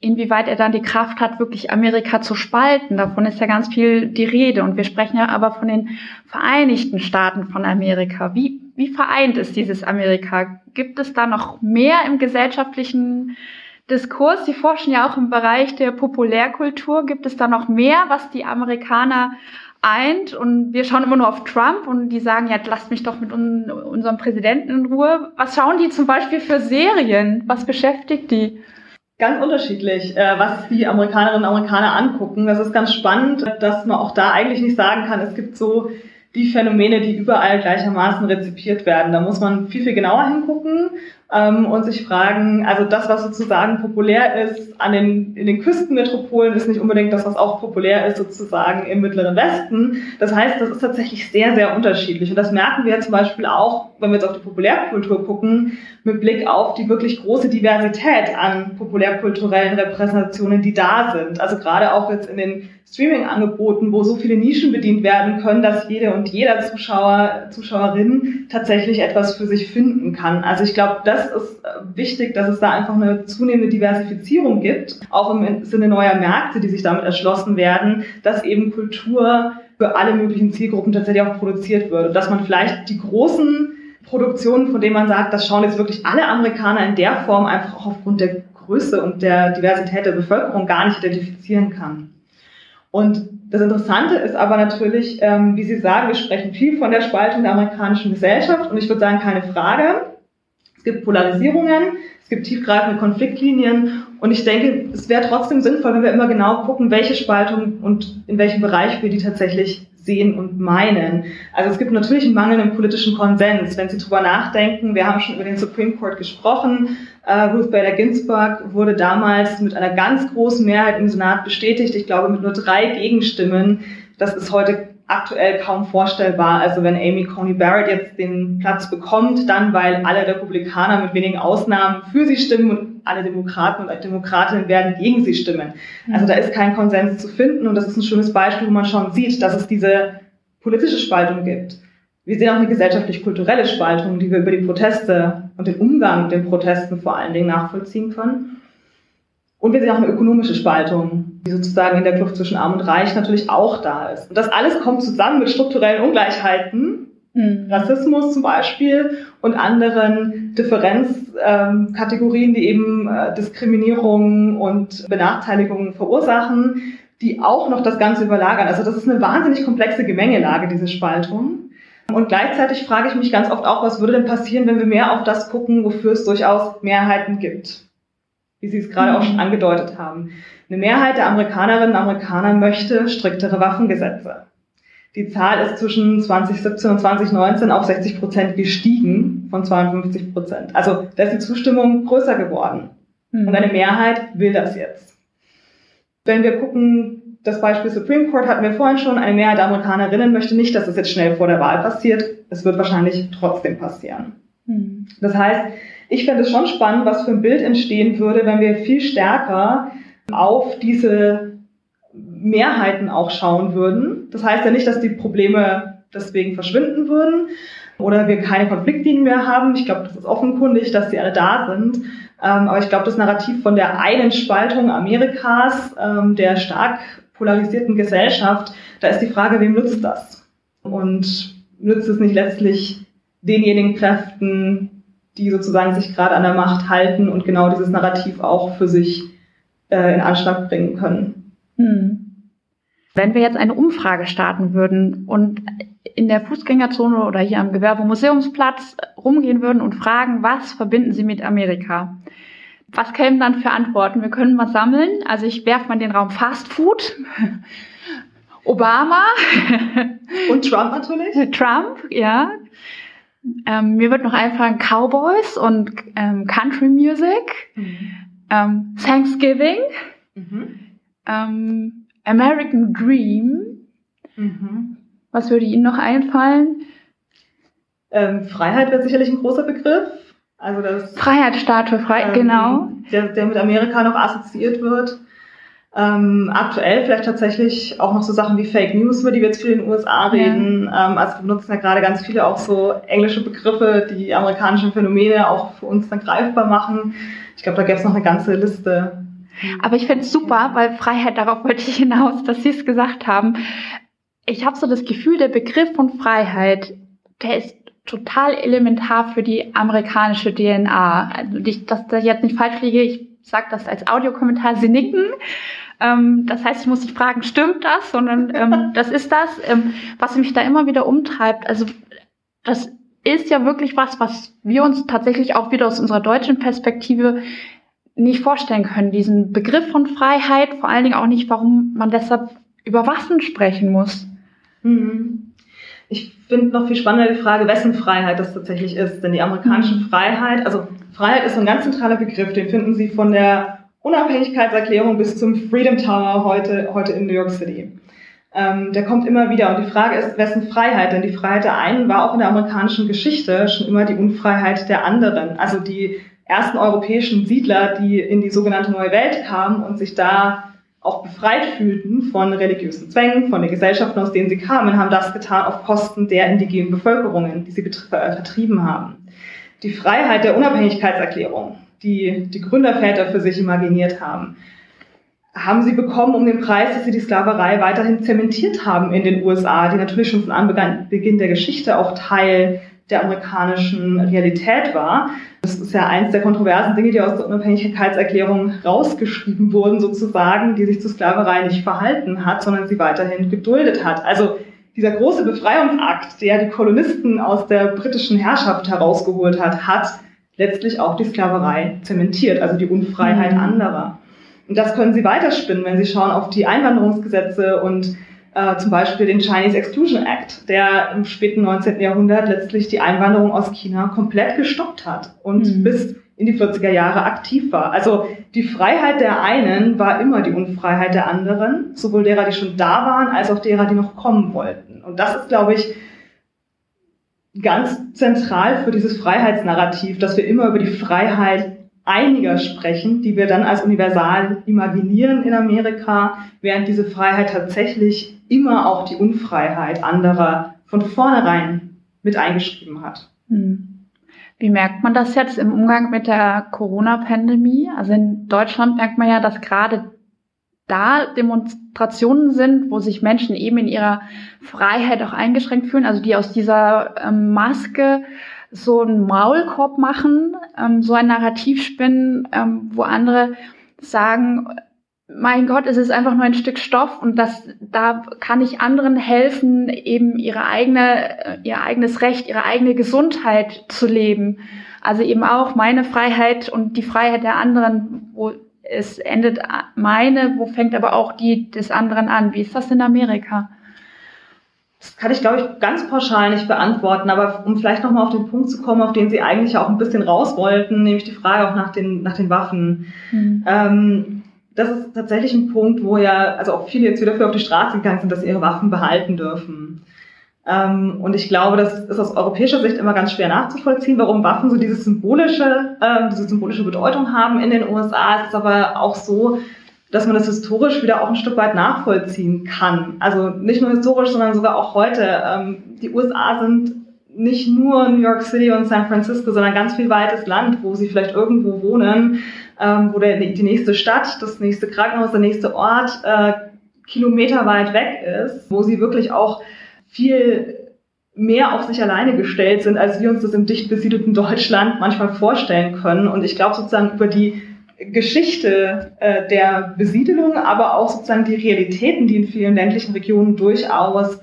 inwieweit er dann die Kraft hat, wirklich Amerika zu spalten. Davon ist ja ganz viel die Rede. Und wir sprechen ja aber von den Vereinigten Staaten von Amerika. Wie, wie vereint ist dieses Amerika? Gibt es da noch mehr im gesellschaftlichen Diskurs? Sie forschen ja auch im Bereich der Populärkultur. Gibt es da noch mehr, was die Amerikaner eint und wir schauen immer nur auf Trump und die sagen, ja, lasst mich doch mit un unserem Präsidenten in Ruhe. Was schauen die zum Beispiel für Serien? Was beschäftigt die? Ganz unterschiedlich, äh, was die Amerikanerinnen und Amerikaner angucken. Das ist ganz spannend, dass man auch da eigentlich nicht sagen kann, es gibt so die Phänomene, die überall gleichermaßen rezipiert werden. Da muss man viel, viel genauer hingucken ähm, und sich fragen, also das, was sozusagen populär ist an den, in den Küstenmetropolen, ist nicht unbedingt das, was auch populär ist sozusagen im Mittleren Westen. Das heißt, das ist tatsächlich sehr, sehr unterschiedlich. Und das merken wir zum Beispiel auch, wenn wir jetzt auf die Populärkultur gucken, mit Blick auf die wirklich große Diversität an populärkulturellen Repräsentationen, die da sind. Also gerade auch jetzt in den Streaming-Angeboten, wo so viele Nischen bedient werden können, dass jede und jeder Zuschauer, Zuschauerin tatsächlich etwas für sich finden kann. Also ich glaube, das ist äh, wichtig, dass es da einfach eine zunehmende Diversifizierung gibt, auch im Sinne neuer Märkte, die sich damit erschlossen werden, dass eben Kultur für alle möglichen Zielgruppen tatsächlich auch produziert wird. Und dass man vielleicht die großen Produktionen, von denen man sagt, das schauen jetzt wirklich alle Amerikaner in der Form einfach auch aufgrund der Größe und der Diversität der Bevölkerung gar nicht identifizieren kann. Und das Interessante ist aber natürlich, ähm, wie Sie sagen, wir sprechen viel von der Spaltung der amerikanischen Gesellschaft und ich würde sagen, keine Frage. Es gibt Polarisierungen, es gibt tiefgreifende Konfliktlinien und ich denke, es wäre trotzdem sinnvoll, wenn wir immer genau gucken, welche Spaltung und in welchem Bereich wir die tatsächlich sehen und meinen. Also es gibt natürlich einen Mangel im politischen Konsens. Wenn Sie drüber nachdenken, wir haben schon über den Supreme Court gesprochen. Uh, Ruth Bader Ginsburg wurde damals mit einer ganz großen Mehrheit im Senat bestätigt. Ich glaube mit nur drei Gegenstimmen. Das ist heute aktuell kaum vorstellbar. Also wenn Amy Coney Barrett jetzt den Platz bekommt, dann weil alle Republikaner mit wenigen Ausnahmen für sie stimmen und alle Demokraten und Demokratinnen werden gegen sie stimmen. Also da ist kein Konsens zu finden und das ist ein schönes Beispiel, wo man schon sieht, dass es diese politische Spaltung gibt. Wir sehen auch eine gesellschaftlich-kulturelle Spaltung, die wir über die Proteste und den Umgang mit den Protesten vor allen Dingen nachvollziehen können. Und wir sehen auch eine ökonomische Spaltung, die sozusagen in der Kluft zwischen Arm und Reich natürlich auch da ist. Und das alles kommt zusammen mit strukturellen Ungleichheiten, mhm. Rassismus zum Beispiel und anderen Differenzkategorien, ähm, die eben äh, Diskriminierung und Benachteiligungen verursachen, die auch noch das Ganze überlagern. Also das ist eine wahnsinnig komplexe Gemengelage, diese Spaltung. Und gleichzeitig frage ich mich ganz oft auch, was würde denn passieren, wenn wir mehr auf das gucken, wofür es durchaus Mehrheiten gibt wie Sie es gerade auch schon mhm. angedeutet haben. Eine Mehrheit der Amerikanerinnen und Amerikaner möchte striktere Waffengesetze. Die Zahl ist zwischen 2017 und 2019 auf 60 Prozent gestiegen von 52 Prozent. Also da ist die Zustimmung größer geworden. Mhm. Und eine Mehrheit will das jetzt. Wenn wir gucken, das Beispiel Supreme Court hatten wir vorhin schon, eine Mehrheit der Amerikanerinnen möchte nicht, dass es jetzt schnell vor der Wahl passiert. Es wird wahrscheinlich trotzdem passieren. Mhm. Das heißt, ich fände es schon spannend, was für ein Bild entstehen würde, wenn wir viel stärker auf diese Mehrheiten auch schauen würden. Das heißt ja nicht, dass die Probleme deswegen verschwinden würden oder wir keine Konfliktlinien mehr haben. Ich glaube, das ist offenkundig, dass sie alle da sind. Ähm, aber ich glaube, das Narrativ von der einen Spaltung Amerikas, ähm, der stark polarisierten Gesellschaft, da ist die Frage, wem nützt das? Und nützt es nicht letztlich denjenigen Kräften, die sozusagen sich gerade an der Macht halten und genau dieses Narrativ auch für sich äh, in Anschlag bringen können. Hm. Wenn wir jetzt eine Umfrage starten würden und in der Fußgängerzone oder hier am Gewerbemuseumsplatz rumgehen würden und fragen, was verbinden Sie mit Amerika? Was kämen dann für Antworten? Wir können was sammeln. Also ich werfe mal den Raum Fast Food. Obama. Und Trump natürlich. Trump, ja. Ähm, mir wird noch einfallen Cowboys und ähm, Country Music, mhm. Ähm, Thanksgiving, mhm. Ähm, American Dream. Mhm. Was würde Ihnen noch einfallen? Ähm, Freiheit wird sicherlich ein großer Begriff. Also das, Freiheitsstatue, frei, genau. Der, der mit Amerika noch assoziiert wird. Ähm, aktuell vielleicht tatsächlich auch noch so Sachen wie Fake News, über die wir jetzt viel in den USA reden. Ja. Ähm, also wir benutzen ja gerade ganz viele auch so englische Begriffe, die amerikanischen Phänomene auch für uns dann greifbar machen. Ich glaube, da gäbe es noch eine ganze Liste. Aber ich finde es super, weil Freiheit, darauf wollte ich hinaus, dass Sie es gesagt haben. Ich habe so das Gefühl, der Begriff von Freiheit, der ist total elementar für die amerikanische DNA. Also, dass, dass ich jetzt nicht falsch liege, ich sage das als Audiokommentar, Sie nicken. Ähm, das heißt, ich muss nicht fragen, stimmt das, sondern ähm, das ist das, ähm, was mich da immer wieder umtreibt. Also das ist ja wirklich was, was wir uns tatsächlich auch wieder aus unserer deutschen Perspektive nicht vorstellen können, diesen Begriff von Freiheit, vor allen Dingen auch nicht, warum man deshalb über Waffen sprechen muss. Mhm. Ich finde noch viel spannender die Frage, wessen Freiheit das tatsächlich ist. Denn die amerikanische mhm. Freiheit, also Freiheit ist ein ganz zentraler Begriff, den finden Sie von der Unabhängigkeitserklärung bis zum Freedom Tower heute, heute in New York City. Ähm, der kommt immer wieder. Und die Frage ist, wessen Freiheit? Denn die Freiheit der einen war auch in der amerikanischen Geschichte schon immer die Unfreiheit der anderen. Also die ersten europäischen Siedler, die in die sogenannte Neue Welt kamen und sich da auch befreit fühlten von religiösen Zwängen, von den Gesellschaften, aus denen sie kamen, haben das getan auf Kosten der indigenen Bevölkerungen, die sie äh, vertrieben haben. Die Freiheit der Unabhängigkeitserklärung, die die Gründerväter für sich imaginiert haben, haben sie bekommen um den Preis, dass sie die Sklaverei weiterhin zementiert haben in den USA, die natürlich schon von Anbeginn der Geschichte auch Teil der amerikanischen Realität war. Das ist ja eins der kontroversen Dinge, die aus der Unabhängigkeitserklärung rausgeschrieben wurden, sozusagen, die sich zur Sklaverei nicht verhalten hat, sondern sie weiterhin geduldet hat. Also dieser große Befreiungsakt, der die Kolonisten aus der britischen Herrschaft herausgeholt hat, hat letztlich auch die Sklaverei zementiert, also die Unfreiheit mhm. anderer. Und das können Sie weiterspinnen, wenn Sie schauen auf die Einwanderungsgesetze und äh, zum Beispiel den Chinese Exclusion Act, der im späten 19. Jahrhundert letztlich die Einwanderung aus China komplett gestoppt hat und mhm. bis in die 40er Jahre aktiv war. Also die Freiheit der einen war immer die Unfreiheit der anderen, sowohl derer, die schon da waren, als auch derer, die noch kommen wollten. Und das ist, glaube ich, ganz zentral für dieses Freiheitsnarrativ, dass wir immer über die Freiheit einiger sprechen, die wir dann als universal imaginieren in Amerika, während diese Freiheit tatsächlich immer auch die Unfreiheit anderer von vornherein mit eingeschrieben hat. Hm. Wie merkt man das jetzt im Umgang mit der Corona-Pandemie? Also in Deutschland merkt man ja, dass gerade da Demonstrationen sind, wo sich Menschen eben in ihrer Freiheit auch eingeschränkt fühlen, also die aus dieser ähm, Maske so einen Maulkorb machen, ähm, so ein Narrativ spinnen, ähm, wo andere sagen, mein Gott, es ist einfach nur ein Stück Stoff und das, da kann ich anderen helfen, eben ihre eigene, äh, ihr eigenes Recht, ihre eigene Gesundheit zu leben. Also eben auch meine Freiheit und die Freiheit der anderen, wo es endet meine, wo fängt aber auch die des anderen an. Wie ist das in Amerika? Das kann ich, glaube ich, ganz pauschal nicht beantworten, aber um vielleicht nochmal auf den Punkt zu kommen, auf den Sie eigentlich auch ein bisschen raus wollten, nämlich die Frage auch nach den, nach den Waffen. Mhm. Ähm, das ist tatsächlich ein Punkt, wo ja, also auch viele jetzt wieder für auf die Straße gegangen sind, dass sie ihre Waffen behalten dürfen. Ähm, und ich glaube, das ist aus europäischer Sicht immer ganz schwer nachzuvollziehen, warum Waffen so diese symbolische, äh, diese symbolische Bedeutung haben in den USA. Es ist aber auch so, dass man das historisch wieder auch ein Stück weit nachvollziehen kann. Also nicht nur historisch, sondern sogar auch heute. Ähm, die USA sind nicht nur New York City und San Francisco, sondern ganz viel weites Land, wo sie vielleicht irgendwo wohnen, ähm, wo die nächste Stadt, das nächste Krankenhaus, der nächste Ort äh, Kilometer weit weg ist, wo sie wirklich auch viel mehr auf sich alleine gestellt sind, als wir uns das im dicht besiedelten Deutschland manchmal vorstellen können. Und ich glaube sozusagen über die Geschichte äh, der Besiedelung, aber auch sozusagen die Realitäten, die in vielen ländlichen Regionen durchaus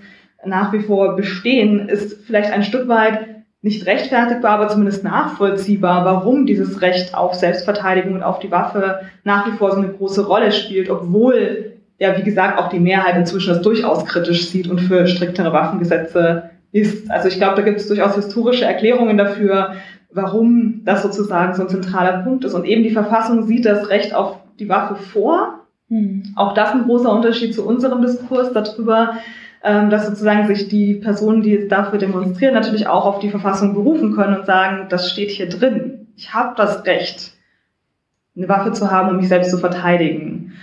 nach wie vor bestehen, ist vielleicht ein Stück weit nicht rechtfertigbar, aber zumindest nachvollziehbar, warum dieses Recht auf Selbstverteidigung und auf die Waffe nach wie vor so eine große Rolle spielt, obwohl ja, wie gesagt, auch die Mehrheit inzwischen das durchaus kritisch sieht und für striktere Waffengesetze ist. Also ich glaube, da gibt es durchaus historische Erklärungen dafür, warum das sozusagen so ein zentraler Punkt ist. Und eben die Verfassung sieht das Recht auf die Waffe vor. Mhm. Auch das ein großer Unterschied zu unserem Diskurs darüber, ähm, dass sozusagen sich die Personen, die jetzt dafür demonstrieren, natürlich auch auf die Verfassung berufen können und sagen, das steht hier drin. Ich habe das Recht, eine Waffe zu haben, um mich selbst zu verteidigen.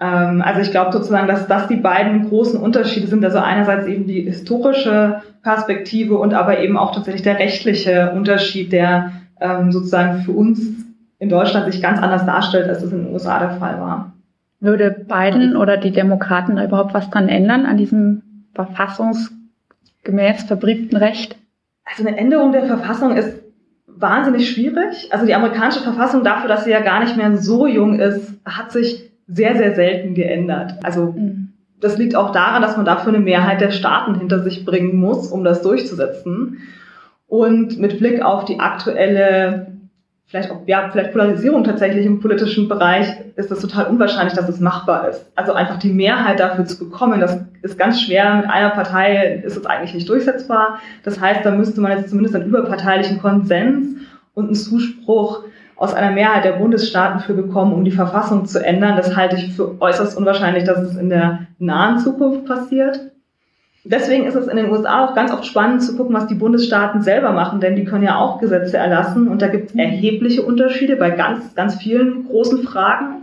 Ähm, also ich glaube sozusagen, dass das die beiden großen Unterschiede sind. Also einerseits eben die historische Perspektive und aber eben auch tatsächlich der rechtliche Unterschied, der ähm, sozusagen für uns in Deutschland sich ganz anders darstellt, als das in den USA der Fall war. Würde Biden oder die Demokraten da überhaupt was dran ändern an diesem verfassungsgemäß verbrieften Recht? Also eine Änderung der Verfassung ist wahnsinnig schwierig. Also die amerikanische Verfassung dafür, dass sie ja gar nicht mehr so jung ist, hat sich sehr, sehr selten geändert. Also mhm. das liegt auch daran, dass man dafür eine Mehrheit der Staaten hinter sich bringen muss, um das durchzusetzen. Und mit Blick auf die aktuelle vielleicht auch, ja, vielleicht Polarisierung tatsächlich im politischen Bereich, ist das total unwahrscheinlich, dass es machbar ist. Also einfach die Mehrheit dafür zu bekommen, das ist ganz schwer. Mit einer Partei ist es eigentlich nicht durchsetzbar. Das heißt, da müsste man jetzt zumindest einen überparteilichen Konsens und einen Zuspruch aus einer Mehrheit der Bundesstaaten für bekommen, um die Verfassung zu ändern. Das halte ich für äußerst unwahrscheinlich, dass es in der nahen Zukunft passiert. Deswegen ist es in den USA auch ganz oft spannend zu gucken, was die Bundesstaaten selber machen, denn die können ja auch Gesetze erlassen und da gibt es erhebliche Unterschiede bei ganz, ganz vielen großen Fragen.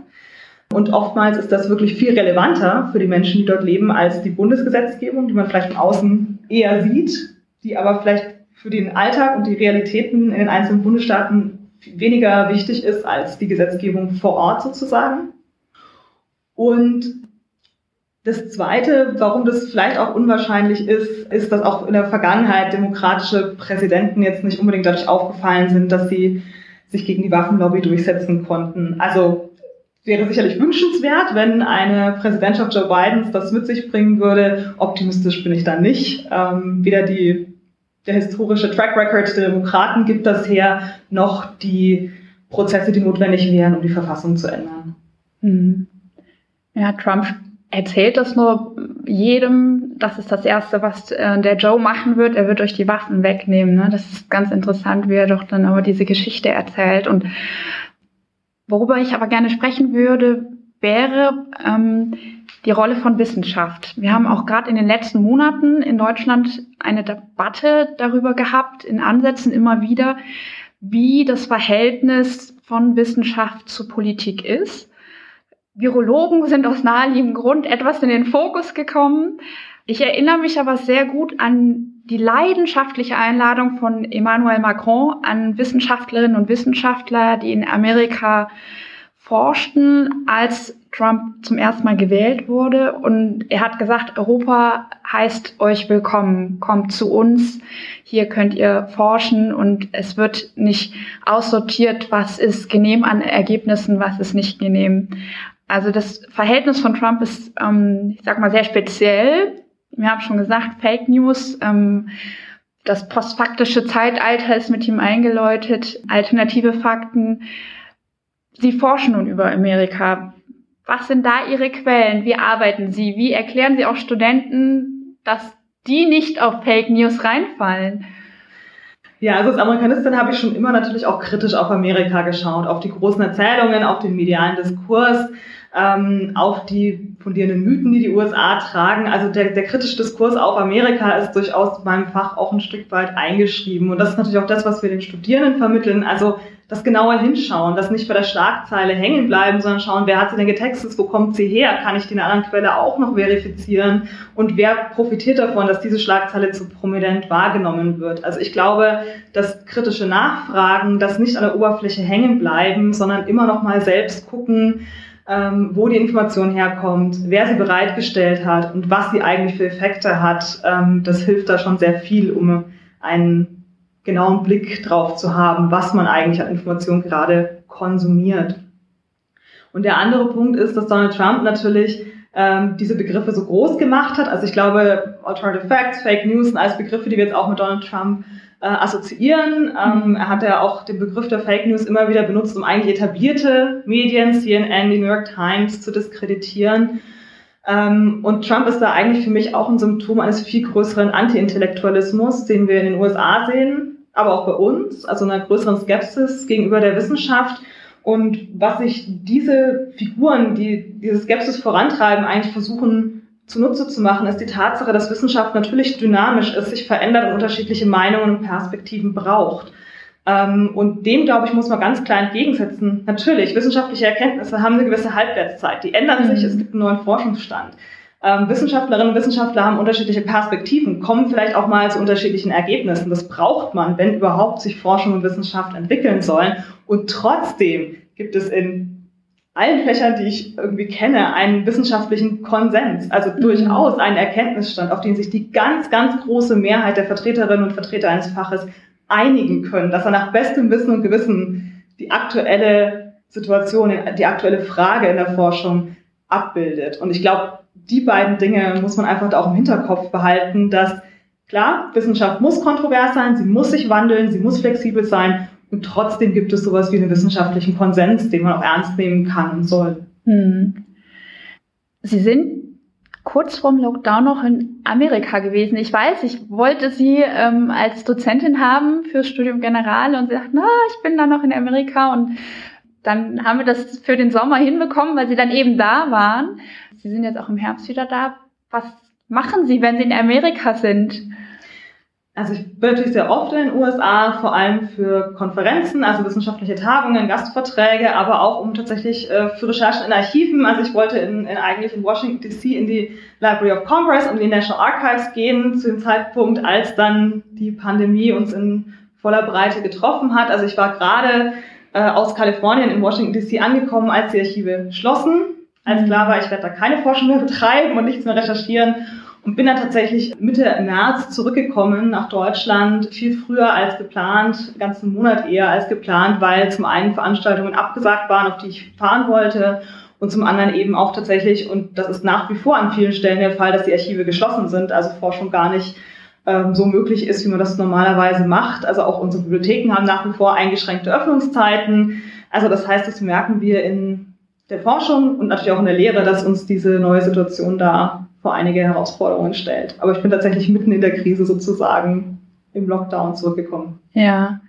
Und oftmals ist das wirklich viel relevanter für die Menschen, die dort leben, als die Bundesgesetzgebung, die man vielleicht von außen eher sieht, die aber vielleicht für den Alltag und die Realitäten in den einzelnen Bundesstaaten weniger wichtig ist als die Gesetzgebung vor Ort sozusagen. Und das Zweite, warum das vielleicht auch unwahrscheinlich ist, ist, dass auch in der Vergangenheit demokratische Präsidenten jetzt nicht unbedingt dadurch aufgefallen sind, dass sie sich gegen die Waffenlobby durchsetzen konnten. Also wäre sicherlich wünschenswert, wenn eine Präsidentschaft Joe Bidens das mit sich bringen würde. Optimistisch bin ich da nicht. Ähm, weder die, der historische Track Record der Demokraten gibt das her, noch die Prozesse, die notwendig wären, um die Verfassung zu ändern. Mhm. Ja, Trump erzählt das nur jedem. Das ist das Erste, was äh, der Joe machen wird. Er wird euch die Waffen wegnehmen. Ne? Das ist ganz interessant, wie er doch dann aber diese Geschichte erzählt. Und worüber ich aber gerne sprechen würde, wäre ähm, die Rolle von Wissenschaft. Wir haben auch gerade in den letzten Monaten in Deutschland eine Debatte darüber gehabt, in Ansätzen immer wieder, wie das Verhältnis von Wissenschaft zu Politik ist. Virologen sind aus naheliegendem Grund etwas in den Fokus gekommen. Ich erinnere mich aber sehr gut an die leidenschaftliche Einladung von Emmanuel Macron an Wissenschaftlerinnen und Wissenschaftler, die in Amerika forschten, als Trump zum ersten Mal gewählt wurde. Und er hat gesagt, Europa heißt euch willkommen, kommt zu uns, hier könnt ihr forschen und es wird nicht aussortiert, was ist genehm an Ergebnissen, was ist nicht genehm. Also das Verhältnis von Trump ist, ähm, ich sag mal, sehr speziell. Wir haben schon gesagt, Fake News, ähm, das postfaktische Zeitalter ist mit ihm eingeläutet, alternative Fakten. Sie forschen nun über Amerika. Was sind da Ihre Quellen? Wie arbeiten Sie? Wie erklären Sie auch Studenten, dass die nicht auf Fake News reinfallen? Ja, also als Amerikanistin habe ich schon immer natürlich auch kritisch auf Amerika geschaut, auf die großen Erzählungen, auf den medialen Diskurs ähm, auf die fundierenden Mythen, die die USA tragen. Also der, der kritische Diskurs auf Amerika ist durchaus in meinem Fach auch ein Stück weit eingeschrieben. Und das ist natürlich auch das, was wir den Studierenden vermitteln. Also das genauer hinschauen, das nicht bei der Schlagzeile hängen bleiben, sondern schauen, wer hat sie denn getextet, wo kommt sie her, kann ich die in einer anderen Quelle auch noch verifizieren und wer profitiert davon, dass diese Schlagzeile zu prominent wahrgenommen wird. Also ich glaube, dass kritische Nachfragen, das nicht an der Oberfläche hängen bleiben, sondern immer noch mal selbst gucken, ähm, wo die Information herkommt, wer sie bereitgestellt hat und was sie eigentlich für Effekte hat, ähm, das hilft da schon sehr viel, um einen genauen Blick drauf zu haben, was man eigentlich an Informationen gerade konsumiert. Und der andere Punkt ist, dass Donald Trump natürlich ähm, diese Begriffe so groß gemacht hat. Also ich glaube, Alternative Facts, Fake News sind alles Begriffe, die wir jetzt auch mit Donald Trump äh, assoziieren. Ähm, er hat ja auch den Begriff der Fake News immer wieder benutzt, um eigentlich etablierte Medien, CNN, die New York Times, zu diskreditieren. Ähm, und Trump ist da eigentlich für mich auch ein Symptom eines viel größeren Anti-Intellektualismus, den wir in den USA sehen, aber auch bei uns, also einer größeren Skepsis gegenüber der Wissenschaft. Und was sich diese Figuren, die diese Skepsis vorantreiben, eigentlich versuchen zunutze zu machen, ist die Tatsache, dass Wissenschaft natürlich dynamisch ist, sich verändert und unterschiedliche Meinungen und Perspektiven braucht. Ähm, und dem, glaube ich, muss man ganz klar entgegensetzen. Natürlich, wissenschaftliche Erkenntnisse haben eine gewisse Halbwertszeit. Die ändern sich, es gibt einen neuen Forschungsstand. Ähm, Wissenschaftlerinnen und Wissenschaftler haben unterschiedliche Perspektiven, kommen vielleicht auch mal zu unterschiedlichen Ergebnissen. Das braucht man, wenn überhaupt sich Forschung und Wissenschaft entwickeln sollen. Und trotzdem gibt es in allen Fächern, die ich irgendwie kenne, einen wissenschaftlichen Konsens, also mhm. durchaus einen Erkenntnisstand, auf den sich die ganz, ganz große Mehrheit der Vertreterinnen und Vertreter eines Faches einigen können, dass er nach bestem Wissen und Gewissen die aktuelle Situation, die aktuelle Frage in der Forschung abbildet. Und ich glaube, die beiden Dinge muss man einfach auch im Hinterkopf behalten, dass klar, Wissenschaft muss kontrovers sein, sie muss sich wandeln, sie muss flexibel sein Und trotzdem gibt es sowas wie einen wissenschaftlichen Konsens, den man auch ernst nehmen kann und soll. Hm. Sie sind kurz vorm Lockdown noch in Amerika gewesen. Ich weiß, ich wollte Sie ähm, als Dozentin haben fürs Studium General und Sie sagten, na, ich bin da noch in Amerika und dann haben wir das für den Sommer hinbekommen, weil Sie dann eben da waren. Sie sind jetzt auch im Herbst wieder da. Was machen Sie, wenn Sie in Amerika sind? Also ich bin natürlich sehr oft in den USA, vor allem für Konferenzen, also wissenschaftliche Tagungen, Gastverträge, aber auch um tatsächlich äh, für Recherchen in Archiven. Also ich wollte in, in eigentlich in Washington DC in die Library of Congress und die National Archives gehen, zu dem Zeitpunkt, als dann die Pandemie uns in voller Breite getroffen hat. Also ich war gerade äh, aus Kalifornien in Washington DC angekommen, als die Archive schlossen. Als klar war, ich werde da keine Forschung mehr betreiben und nichts mehr recherchieren und bin dann tatsächlich Mitte März zurückgekommen nach Deutschland, viel früher als geplant, ganzen Monat eher als geplant, weil zum einen Veranstaltungen abgesagt waren, auf die ich fahren wollte und zum anderen eben auch tatsächlich, und das ist nach wie vor an vielen Stellen der Fall, dass die Archive geschlossen sind, also Forschung gar nicht ähm, so möglich ist, wie man das normalerweise macht. Also auch unsere Bibliotheken haben nach wie vor eingeschränkte Öffnungszeiten. Also das heißt, das merken wir in der Forschung und natürlich auch in der Lehre, dass uns diese neue Situation da vor einige Herausforderungen stellt. Aber ich bin tatsächlich mitten in der Krise sozusagen im Lockdown zurückgekommen. Ja.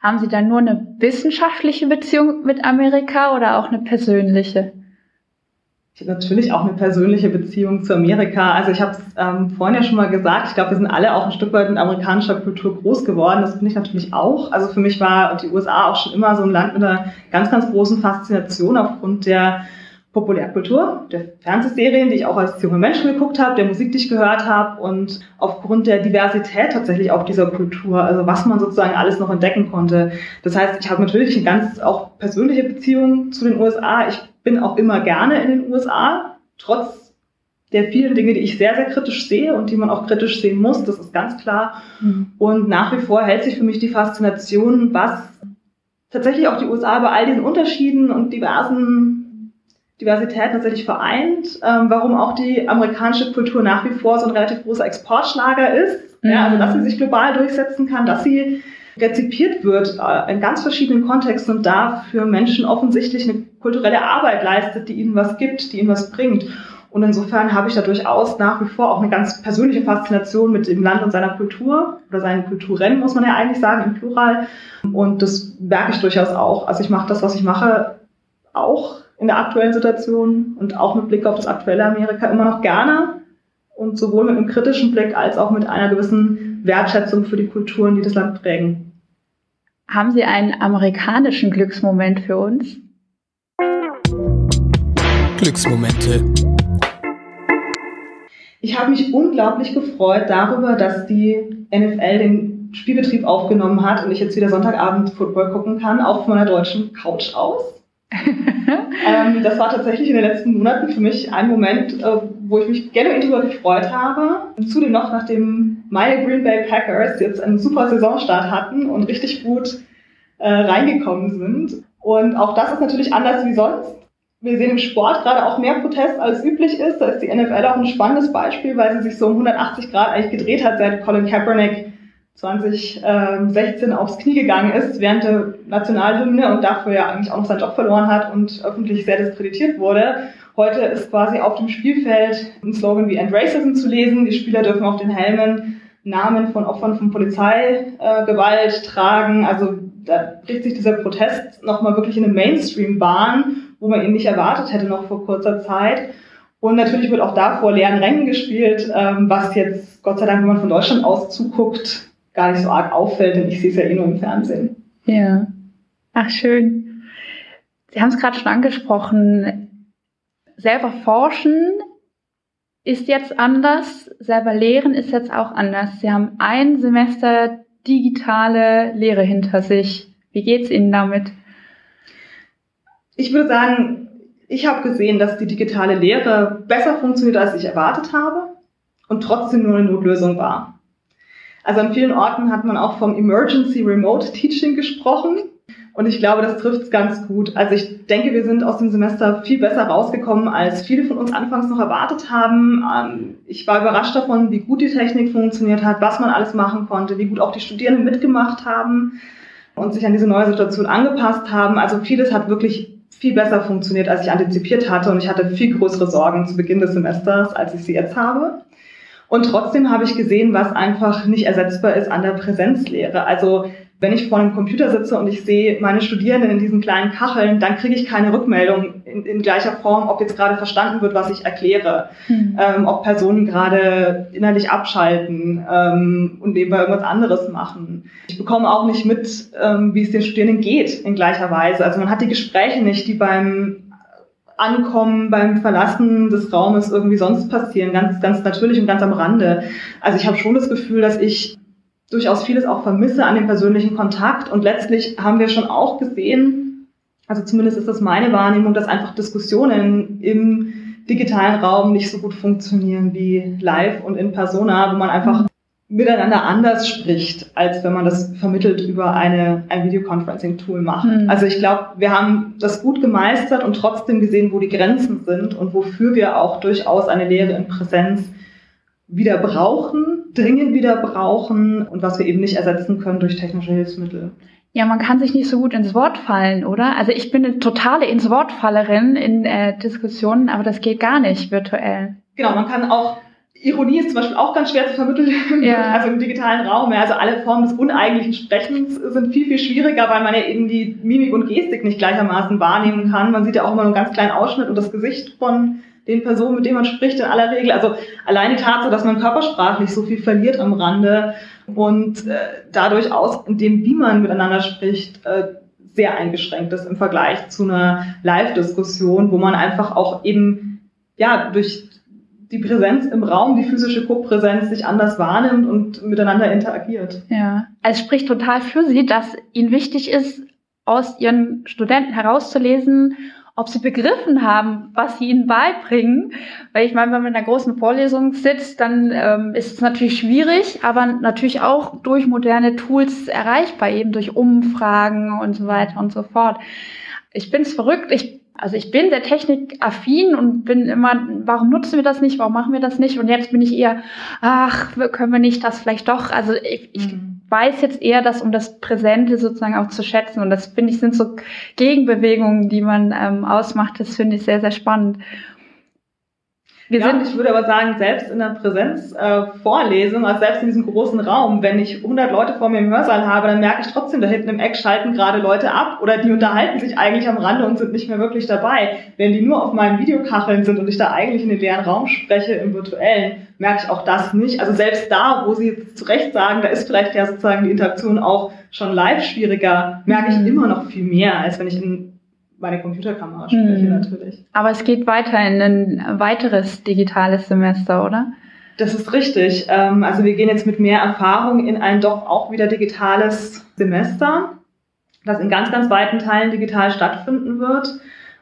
Haben Sie dann nur eine wissenschaftliche Beziehung mit Amerika oder auch eine persönliche? Ich habe natürlich auch eine persönliche Beziehung zu Amerika. Also ich habe es ähm, vorhin ja schon mal gesagt, ich glaube, wir sind alle auch ein Stück weit in amerikanischer Kultur groß geworden. Das bin ich natürlich auch. Also für mich war die USA auch schon immer so ein Land mit einer ganz, ganz großen Faszination aufgrund der Populärkultur, der Fernsehserien, die ich auch als junger Mensch geguckt habe, der Musik, die ich gehört habe und aufgrund der Diversität tatsächlich auch dieser Kultur, also was man sozusagen alles noch entdecken konnte. Das heißt, ich habe natürlich eine ganz auch persönliche Beziehung zu den USA. Ich bin auch immer gerne in den USA, trotz der vielen Dinge, die ich sehr, sehr kritisch sehe und die man auch kritisch sehen muss, das ist ganz klar. Mhm. Und nach wie vor hält sich für mich die Faszination, was tatsächlich auch die USA bei all diesen Unterschieden und diversen Diversität tatsächlich vereint, ähm, warum auch die amerikanische Kultur nach wie vor so ein relativ großer Exportschlager ist. Mhm. Ja, also dass sie sich global durchsetzen kann, dass sie rezipiert wird äh, in ganz verschiedenen Kontexten und da für Menschen offensichtlich eine kulturelle Arbeit leistet, die ihnen was gibt, die ihnen was bringt. Und insofern habe ich da durchaus nach wie vor auch eine ganz persönliche Faszination mit dem Land und seiner Kultur oder seinen Kulturen, muss man ja eigentlich sagen, im Plural. Und das merke ich durchaus auch. Also ich mache das, was ich mache, auch in der aktuellen Situation und auch mit Blick auf das aktuelle Amerika immer noch gerne und sowohl mit einem kritischen Blick als auch mit einer gewissen Wertschätzung für die Kulturen, die das Land prägen. Haben Sie einen amerikanischen Glücksmoment für uns? Glücksmomente. Ich habe mich unglaublich gefreut darüber, dass die NFL den Spielbetrieb aufgenommen hat und ich jetzt wieder Sonntagabend Football gucken kann, auch von meiner deutschen Couch aus. Ähm, das war tatsächlich in den letzten Monaten für mich ein Moment, äh, wo ich mich genuin darüber gefreut habe. Zudem noch, nachdem meine Green Bay Packers jetzt einen super Saisonstart hatten und richtig gut äh, reingekommen sind. Und auch das ist natürlich anders wie sonst. Wir sehen im Sport gerade auch mehr Protest als üblich ist. Da ist die NFL auch ein spannendes Beispiel, weil sie sich so um 180 Grad eigentlich gedreht hat, seit Colin Kaepernick 2016 aufs Knie gegangen ist während der Nationalhymne und dafür ja eigentlich auch noch seinen Job verloren hat und öffentlich sehr diskreditiert wurde. Heute ist quasi auf dem Spielfeld ein Slogan wie End Racism zu lesen. Die Spieler dürfen auf den Helmen Namen von Opfern von Polizeigewalt äh, tragen. Also da bricht sich dieser Protest nochmal wirklich in eine Mainstream-Bahn, wo man ihn nicht erwartet hätte noch vor kurzer Zeit. Und natürlich wird auch da vor leeren Rängen gespielt, ähm, was jetzt Gott sei Dank, wenn man von Deutschland aus zuguckt, gar nicht so arg auffällt, denn ich sehe es ja eh nur im Fernsehen. Ja. Ach, schön. Sie haben es gerade schon angesprochen. Selber forschen ist jetzt anders, selber lehren ist jetzt auch anders. Sie haben ein Semester digitale Lehre hinter sich. Wie geht's Ihnen damit? Ich würde sagen, ich habe gesehen, dass die digitale Lehre besser funktioniert, als ich erwartet habe und trotzdem nur eine Notlösung war. Also an vielen Orten hat man auch vom Emergency Remote Teaching gesprochen. Und ich glaube, das trifft es ganz gut. Also ich denke, wir sind aus dem Semester viel besser rausgekommen, als viele von uns anfangs noch erwartet haben. Ähm, ich war überrascht davon, wie gut die Technik funktioniert hat, was man alles machen konnte, wie gut auch die Studierenden mitgemacht haben. und sich an diese neue Situation angepasst haben. Also vieles hat wirklich viel besser funktioniert, als ich antizipiert hatte. Und ich hatte viel größere Sorgen zu Beginn des Semesters, als ich sie jetzt habe. Und trotzdem habe ich gesehen, was einfach nicht ersetzbar ist an der Präsenzlehre. Also wenn ich vor einem Computer sitze und ich sehe meine Studierenden in diesen kleinen Kacheln, dann kriege ich keine Rückmeldung in, in, gleicher Form, ob jetzt gerade verstanden wird, was ich erkläre, mhm. ähm, ob Personen gerade innerlich abschalten ähm, und nebenbei irgendwas anderes machen. Ich bekomme auch nicht mit, ähm, wie es den Studierenden geht in gleicher Weise. Also man hat die Gespräche nicht, die beim Ankommen, beim Verlassen des Raumes irgendwie sonst passieren, ganz, ganz natürlich und ganz am Rande. Also ich habe schon das Gefühl, dass ich durchaus vieles auch vermisse an dem persönlichen Kontakt. Und letztlich haben wir schon auch gesehen, also zumindest ist das meine Wahrnehmung, dass einfach Diskussionen im digitalen Raum nicht so gut funktionieren wie live und in persona, wo man einfach miteinander anders spricht, als wenn man das vermittelt über eine, ein Videoconferencing-Tool macht. Mhm. Also ich glaube, wir haben das gut gemeistert und trotzdem gesehen, wo die Grenzen sind und wofür wir auch durchaus eine Lehre in Präsenz wieder brauchen, dringend wieder brauchen und was wir eben nicht ersetzen können durch technische Hilfsmittel. Ja, man kann sich nicht so gut ins Wort fallen, oder? Also ich bin eine totale ins Wort Fallerin in äh, Diskussionen, aber das geht gar nicht virtuell. Genau, man kann auch Ironie ist zum Beispiel auch ganz schwer zu vermitteln, ja. also im digitalen Raum. Ja, also alle Formen des uneigentlichen Sprechens sind viel, viel schwieriger, weil man ja eben die Mimik und Gestik nicht gleichermaßen wahrnehmen kann. Man sieht ja auch immer nur einen ganz kleinen Ausschnitt und das Gesicht von den Personen, mit denen man spricht, in aller Regel. Also allein die Tatsache, dass man körpersprachlich so viel verliert am Rande und äh, dadurch aus, in dem, wie man miteinander spricht, äh, sehr eingeschränkt ist im Vergleich zu einer Live-Diskussion, wo man einfach auch eben ja durch die Präsenz im Raum, die physische Co-Präsenz sich anders wahrnimmt und miteinander interagiert. Ja, es spricht total für Sie, dass Ihnen wichtig ist, aus Ihren Studenten herauszulesen, ob sie begriffen haben, was sie ihnen beibringen. Weil ich meine, wenn man in einer großen Vorlesung sitzt, dann ähm, ist es natürlich schwierig, aber natürlich auch durch moderne Tools erreichbar, eben durch Umfragen und so weiter und so fort. Ich bin es verrückt. Ich also ich bin sehr technikaffin und bin immer, warum nutzen wir das nicht, warum machen wir das nicht? Und jetzt bin ich eher, ach, können wir nicht das vielleicht doch? Also ich, ich mhm weiß jetzt eher das, um das Präsente sozusagen auch zu schätzen. Und das finde ich sind so Gegenbewegungen, die man ähm, ausmacht. Das finde ich sehr, sehr spannend. Wir ja, sind, ich würde aber sagen, selbst in der Präsenzvorlesung, äh, also selbst in diesem großen Raum, wenn ich 100 Leute vor mir im Hörsaal habe, dann merke ich trotzdem, da hinten im Eck schalten gerade Leute ab oder die unterhalten sich eigentlich am Rande und sind nicht mehr wirklich dabei. Wenn die nur auf meinen Videokacheln sind und ich da eigentlich in den leeren Raum spreche, im virtuellen, merke ich auch das nicht. Also selbst da, wo Sie jetzt zu Recht sagen, da ist vielleicht ja sozusagen die Interaktion auch schon live schwieriger, merke ich mhm. immer noch viel mehr, als wenn ich in meine Computerkamera spreche hm. natürlich. Aber es geht weiter in ein weiteres digitales Semester, oder? Das ist richtig. Ähm, also wir gehen jetzt mit mehr Erfahrung in ein doch auch wieder digitales Semester, das in ganz, ganz weiten Teilen digital stattfinden wird,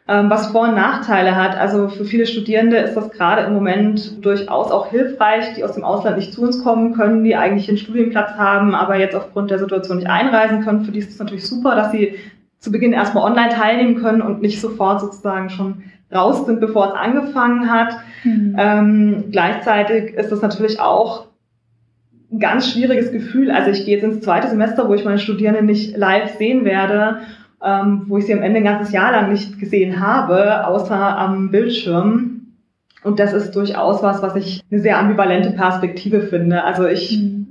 ähm, was Vor- und Nachteile hat. Also für viele Studierende ist das gerade im Moment durchaus auch hilfreich, die aus dem Ausland nicht zu uns kommen können, die eigentlich einen Studienplatz haben, aber jetzt aufgrund der Situation nicht einreisen können. Für die ist es natürlich super, dass sie zu Beginn erstmal online teilnehmen können und nicht sofort sozusagen schon raus sind, bevor es angefangen hat. Mhm. Ähm, gleichzeitig ist das natürlich auch ein ganz schwieriges Gefühl. Also ich gehe jetzt ins zweite Semester, wo ich meine Studierenden nicht live sehen werde, ähm, wo ich sie am Ende ein ganzes Jahr lang nicht gesehen habe, außer am Bildschirm. Und das ist durchaus was, was ich eine sehr ambivalente Perspektive finde. Also ich mhm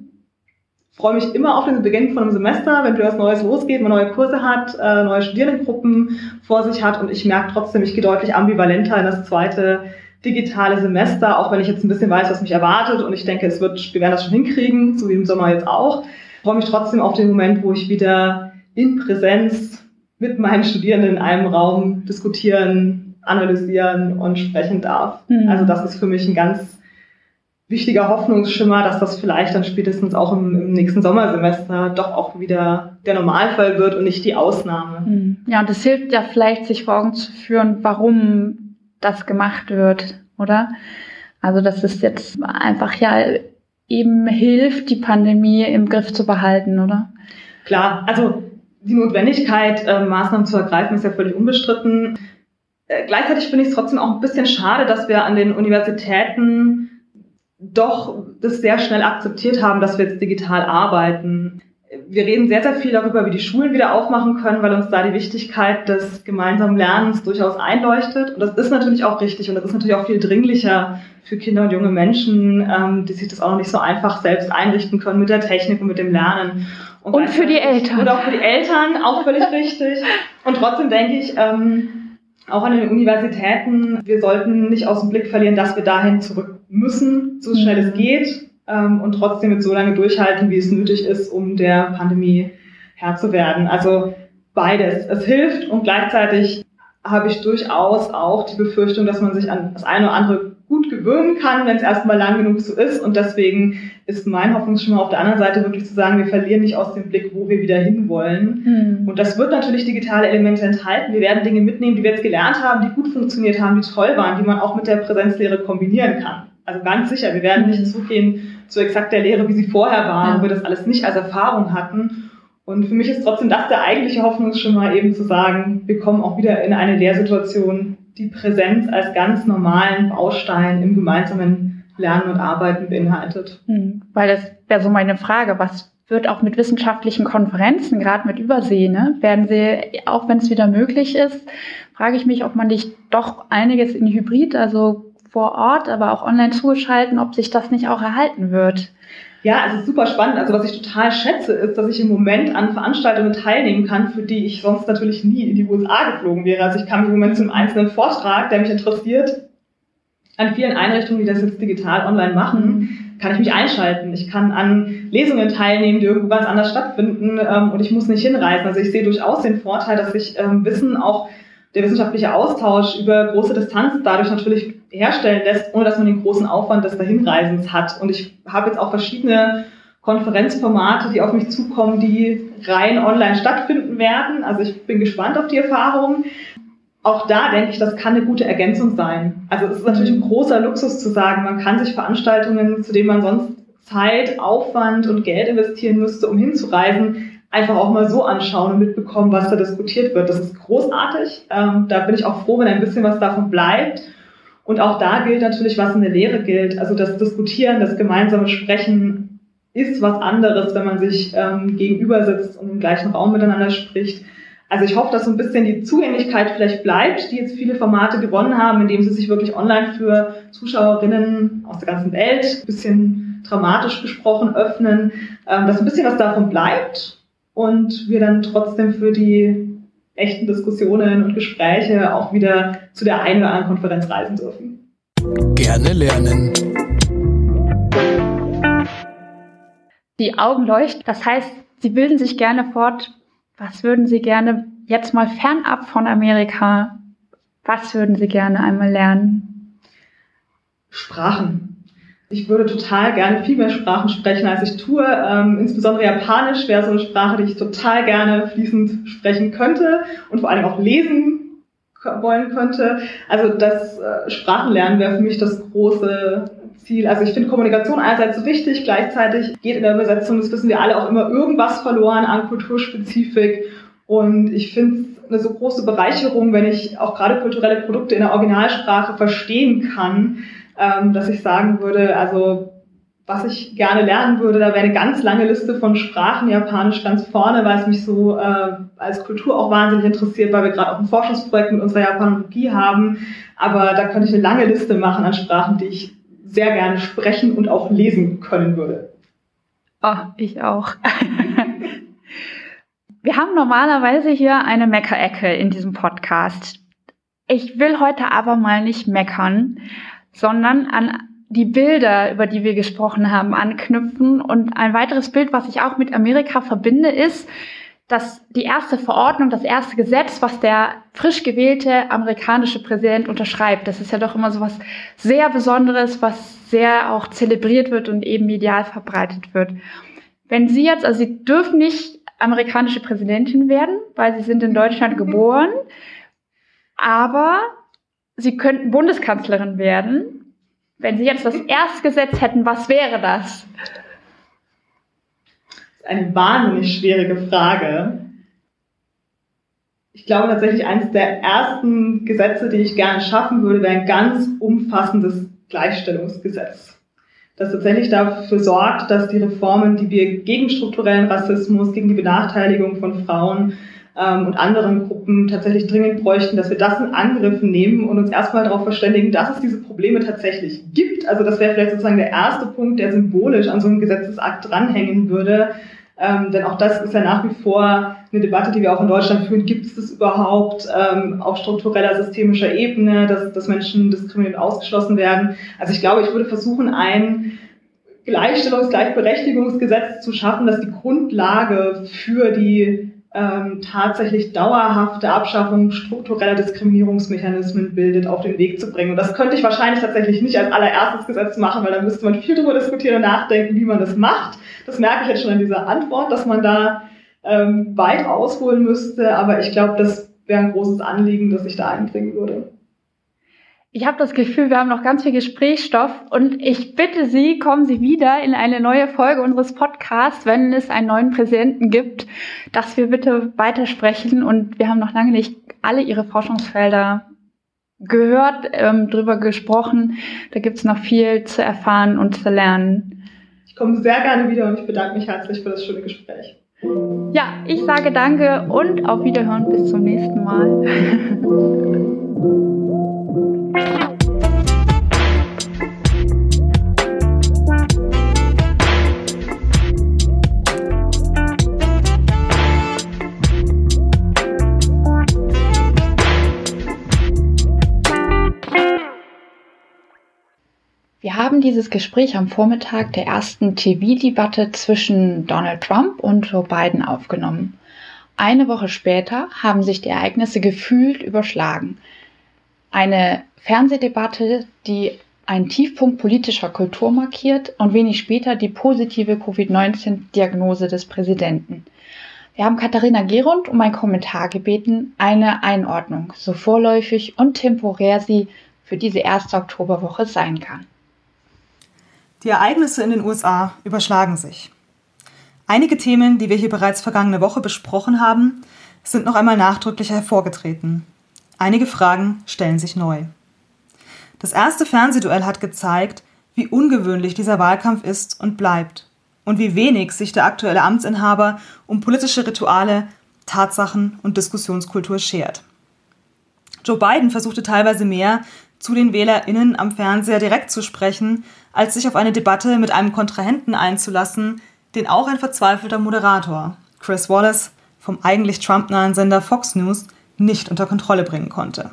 freue mich immer auf den Beginn von einem Semester, wenn wieder was Neues losgeht, man neue Kurse hat, äh, neue Studierendengruppen vor sich hat und ich merke trotzdem, ich gehe deutlich ambivalenter in das zweite digitale Semester, auch wenn ich jetzt ein bisschen weiß, was mich erwartet und ich denke, es wird, wir werden das schon hinkriegen, so wie im Sommer jetzt auch. Ich freue mich trotzdem auf den Moment, wo ich wieder in Präsenz mit meinen Studierenden in einem Raum diskutieren, analysieren und sprechen darf. Mhm. Also das ist für mich ein ganz wichtiger Hoffnungsschimmer, dass das vielleicht dann spätestens auch im, im, nächsten Sommersemester doch auch wieder der Normalfall wird und nicht die Ausnahme. Hm. Ja, und das hilft ja vielleicht, sich vor Augen zu führen, warum das gemacht wird, oder? Also, dass es jetzt einfach ja eben hilft, die Pandemie im Griff zu behalten, oder? Klar, also die Notwendigkeit, äh, Maßnahmen zu ergreifen, ist ja völlig unbestritten. Äh, gleichzeitig finde ich es trotzdem auch ein bisschen schade, dass wir an den Universitäten doch das sehr schnell akzeptiert haben, dass wir jetzt digital arbeiten. wir reden sehr, sehr viel darüber, wie die Schulen wieder aufmachen können, weil uns da die Wichtigkeit des gemeinsamen Lernens durchaus einleuchtet. Und das ist natürlich auch richtig und das ist natürlich auch viel dringlicher für Kinder und junge Menschen, ähm, die sich das auch noch nicht so einfach selbst einrichten können mit der Technik und mit dem Lernen. Und, und für die Eltern. Und auch für die Eltern, auch völlig richtig. Und trotzdem denke ich, ähm, auch an den Universitäten, wir sollten nicht aus dem Blick verlieren, dass wir dahin zurück müssen, so schnell es mhm. geht ähm, und trotzdem mit so lange durchhalten, wie es nötig ist, um der Pandemie Herr zu werden. Also beides. Es hilft und gleichzeitig habe ich durchaus auch die Befürchtung, dass man sich an das eine oder andere gut gewöhnen kann, wenn es erstmal lang genug so ist. Und deswegen ist mein Hoffnungsschimmer auf der anderen Seite wirklich zu sagen, wir verlieren nicht aus dem Blick, wo wir wieder hinwollen. Mhm. Und das wird natürlich digitale Elemente enthalten. Wir werden Dinge mitnehmen, die wir jetzt gelernt haben, die gut funktioniert haben, die toll waren, die man auch mit der Präsenzlehre kombinieren kann. Also ganz sicher, wir werden nicht hm. zurückgehen zu exakt der Lehre, wie sie vorher war, wo wir das alles nicht als Erfahrung hatten. Und für mich ist trotzdem das der eigentliche Hoffnungsschimmer, eben zu sagen, wir kommen auch wieder in eine Lehrsituation, die Präsenz als ganz normalen Baustein im gemeinsamen Lernen und Arbeiten beinhaltet. Hm, weil das wäre so meine Frage, was wird auch mit wissenschaftlichen Konferenzen, gerade mit Übersee, ne, werden sie, auch wenn es wieder möglich ist, frage ich mich, ob man nicht doch einiges in Hybrid, also vor Ort, aber auch online zugeschalten, ob sich das nicht auch erhalten wird. Ja, also super spannend. Also was ich total schätze, ist, dass ich im Moment an Veranstaltungen teilnehmen kann, für die ich sonst natürlich nie in die USA geflogen wäre. Also ich kann im Moment zum einzelnen Vortrag, der mich interessiert, an vielen Einrichtungen, die das jetzt digital online machen, kann ich mich einschalten. Ich kann an Lesungen teilnehmen, die irgendwo ganz anders stattfinden ähm, und ich muss nicht hinreisen. Also ich sehe durchaus den Vorteil, dass ich ähm, Wissen auch der wissenschaftliche Austausch über große Distanz dadurch natürlich herstellen lässt, ohne dass man den großen Aufwand des Dahinreisens hat. Und ich habe jetzt auch verschiedene Konferenzformate, die auf mich zukommen, die rein online stattfinden werden. Also ich bin gespannt auf die Erfahrung. Auch da denke ich, das kann eine gute Ergänzung sein. Also es ist natürlich ein großer Luxus zu sagen, man kann sich Veranstaltungen, zu denen man sonst Zeit, Aufwand und Geld investieren müsste, um hinzureisen, einfach auch mal so anschauen und mitbekommen, was da diskutiert wird. Das ist großartig. Ähm, da bin ich auch froh, wenn ein bisschen was davon bleibt. Und auch da gilt natürlich, was in der Lehre gilt. Also das Diskutieren, das gemeinsame Sprechen ist was anderes, wenn man sich ähm, gegenüber sitzt und im gleichen Raum miteinander spricht. Also ich hoffe, dass so ein bisschen die Zugänglichkeit vielleicht bleibt, die jetzt viele Formate gewonnen haben, indem sie sich wirklich online für Zuschauerinnen aus der ganzen Welt, ein bisschen dramatisch gesprochen, öffnen, ähm, dass ein bisschen was davon bleibt und wir dann trotzdem für die echten Diskussionen und Gespräche auch wieder zu der einen oder anderen Konferenz reisen dürfen. Gerne lernen. Die Augen leuchten, das heißt, Sie bilden sich gerne fort. Was würden Sie gerne jetzt mal fernab von Amerika, was würden Sie gerne einmal lernen? Sprachen. Ich würde total gerne viel mehr Sprachen sprechen, als ich tue. Ähm, insbesondere Japanisch wäre so eine Sprache, die ich total gerne fließend sprechen könnte und vor allem auch lesen wollen könnte. Also das äh, Sprachenlernen wäre für mich das große Ziel. Also ich finde Kommunikation einerseits so wichtig, gleichzeitig geht in der Übersetzung, das wissen wir alle, auch immer irgendwas verloren an Kulturspezifik. Und ich finde es eine so große Bereicherung, wenn ich auch gerade kulturelle Produkte in der Originalsprache verstehen kann ähm, dass ich sagen würde, also was ich gerne lernen würde, da wäre eine ganz lange Liste von Sprachen, Japanisch ganz vorne, weil es mich so äh, als Kultur auch wahnsinnig interessiert, weil wir gerade auch ein Forschungsprojekt mit unserer Japanologie haben. Aber da könnte ich eine lange Liste machen an Sprachen, die ich sehr gerne sprechen und auch lesen können würde. Oh, ich auch. wir haben normalerweise hier eine Meckerecke in diesem Podcast. Ich will heute aber mal nicht meckern, sondern an die Bilder, über die wir gesprochen haben, anknüpfen. Und ein weiteres Bild, was ich auch mit Amerika verbinde, ist, dass die erste Verordnung, das erste Gesetz, was der frisch gewählte amerikanische Präsident unterschreibt, das ist ja doch immer so was sehr Besonderes, was sehr auch zelebriert wird und eben medial verbreitet wird. Wenn Sie jetzt, also Sie dürfen nicht amerikanische Präsidentin werden, weil Sie sind in Deutschland geboren, aber Sie könnten Bundeskanzlerin werden. Wenn Sie jetzt das Erstgesetz hätten, was wäre das? Das ist eine wahnsinnig schwierige Frage. Ich glaube tatsächlich, eines der ersten Gesetze, die ich gerne schaffen würde, wäre ein ganz umfassendes Gleichstellungsgesetz das tatsächlich dafür sorgt, dass die Reformen, die wir gegen strukturellen Rassismus, gegen die Benachteiligung von Frauen ähm, und anderen Gruppen tatsächlich dringend bräuchten, dass wir das in Angriff nehmen und uns erstmal darauf verständigen, dass es diese Probleme tatsächlich gibt. Also das wäre vielleicht sozusagen der erste Punkt, der symbolisch an so einem Gesetzesakt dranhängen würde. Ähm, denn auch das ist ja nach wie vor eine Debatte, die wir auch in Deutschland führen. Gibt es das überhaupt ähm, auf struktureller, systemischer Ebene, dass, dass Menschen diskriminiert ausgeschlossen werden? Also ich glaube, ich würde versuchen, ein Gleichstellungs-, Gleichberechtigungsgesetz zu schaffen, das die Grundlage für die ähm, tatsächlich dauerhafte Abschaffung struktureller Diskriminierungsmechanismen bildet, auf den Weg zu bringen. Und das könnte ich wahrscheinlich tatsächlich nicht als allererstes Gesetz machen, weil da müsste man viel darüber diskutieren und nachdenken, wie man das macht. Das merke ich jetzt schon an dieser Antwort, dass man da ähm, weit ausholen müsste, aber ich glaube, das wäre ein großes Anliegen, das ich da einbringen würde. Ich habe das Gefühl, wir haben noch ganz viel Gesprächsstoff und ich bitte Sie, kommen Sie wieder in eine neue Folge unseres Podcasts, wenn es einen neuen Präsidenten gibt, dass wir bitte weitersprechen und wir haben noch lange nicht alle Ihre Forschungsfelder gehört, ähm, drüber gesprochen. Da gibt es noch viel zu erfahren und zu lernen. Ich komme sehr gerne wieder und ich bedanke mich herzlich für das schöne Gespräch. Ja, ich sage danke und auf Wiederhören bis zum nächsten Mal. Wir haben dieses Gespräch am Vormittag der ersten TV-Debatte zwischen Donald Trump und Joe Biden aufgenommen. Eine Woche später haben sich die Ereignisse gefühlt überschlagen. Eine Fernsehdebatte, die einen Tiefpunkt politischer Kultur markiert und wenig später die positive Covid-19-Diagnose des Präsidenten. Wir haben Katharina Gerund um einen Kommentar gebeten, eine Einordnung, so vorläufig und temporär sie für diese erste Oktoberwoche sein kann. Die Ereignisse in den USA überschlagen sich. Einige Themen, die wir hier bereits vergangene Woche besprochen haben, sind noch einmal nachdrücklich hervorgetreten. Einige Fragen stellen sich neu. Das erste Fernsehduell hat gezeigt, wie ungewöhnlich dieser Wahlkampf ist und bleibt und wie wenig sich der aktuelle Amtsinhaber um politische Rituale, Tatsachen und Diskussionskultur schert. Joe Biden versuchte teilweise mehr, zu den WählerInnen am Fernseher direkt zu sprechen, als sich auf eine Debatte mit einem Kontrahenten einzulassen, den auch ein verzweifelter Moderator, Chris Wallace, vom eigentlich Trump-nahen Sender Fox News, nicht unter Kontrolle bringen konnte.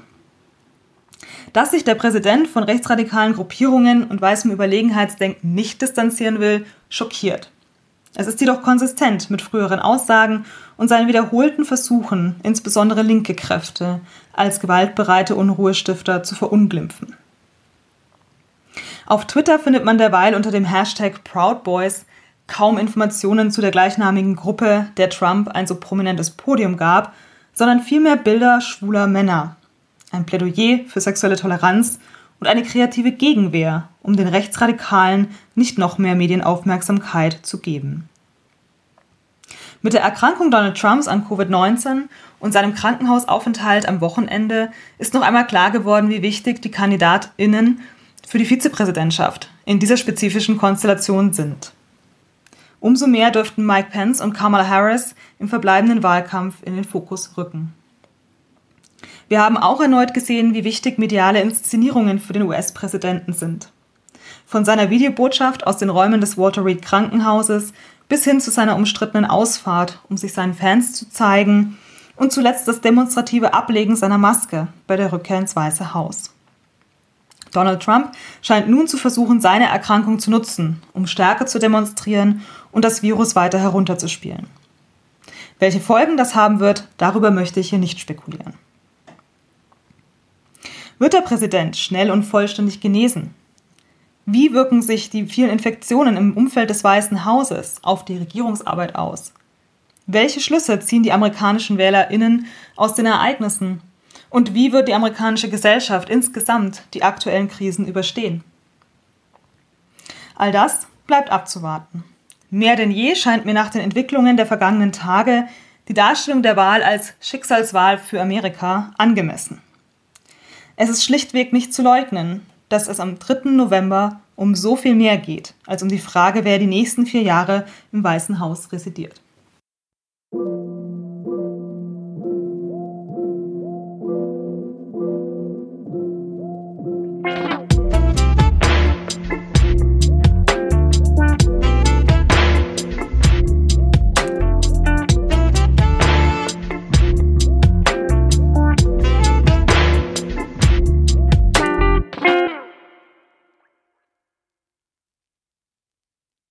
Dass sich der Präsident von rechtsradikalen Gruppierungen und weißem Überlegenheitsdenken nicht distanzieren will, schockiert. Es ist jedoch konsistent mit früheren Aussagen und seinen wiederholten Versuchen, insbesondere linke Kräfte als gewaltbereite Unruhestifter zu verunglimpfen. Auf Twitter findet man derweil unter dem Hashtag Proud Boys kaum Informationen zu der gleichnamigen Gruppe, der Trump ein so prominentes Podium gab, sondern vielmehr Bilder schwuler Männer. Ein Plädoyer für sexuelle Toleranz und eine kreative Gegenwehr, um den Rechtsradikalen nicht noch mehr Medienaufmerksamkeit zu geben. Mit der Erkrankung Donald Trumps an Covid-19 und seinem Krankenhausaufenthalt am Wochenende ist noch einmal klar geworden, wie wichtig die KandidatInnen für die Vizepräsidentschaft in dieser spezifischen Konstellation sind. Umso mehr dürften Mike Pence und Kamala Harris im verbleibenden Wahlkampf in den Fokus rücken. Wir haben auch erneut gesehen, wie wichtig mediale Inszenierungen für den US-Präsidenten sind. Von seiner Videobotschaft aus den Räumen des Walter Reed Krankenhauses bis hin zu seiner umstrittenen Ausfahrt, um sich seinen Fans zu zeigen, und zuletzt das demonstrative Ablegen seiner Maske bei der Rückkehr ins Weiße Haus. Donald Trump scheint nun zu versuchen, seine Erkrankung zu nutzen, um Stärke zu demonstrieren und das Virus weiter herunterzuspielen. Welche Folgen das haben wird, darüber möchte ich hier nicht spekulieren. Wird der Präsident schnell und vollständig genesen? Wie wirken sich die vielen Infektionen im Umfeld des Weißen Hauses auf die Regierungsarbeit aus? Welche Schlüsse ziehen die amerikanischen Wählerinnen aus den Ereignissen? Und wie wird die amerikanische Gesellschaft insgesamt die aktuellen Krisen überstehen? All das bleibt abzuwarten. Mehr denn je scheint mir nach den Entwicklungen der vergangenen Tage die Darstellung der Wahl als Schicksalswahl für Amerika angemessen. Es ist schlichtweg nicht zu leugnen, dass es am 3. November um so viel mehr geht, als um die Frage, wer die nächsten vier Jahre im Weißen Haus residiert.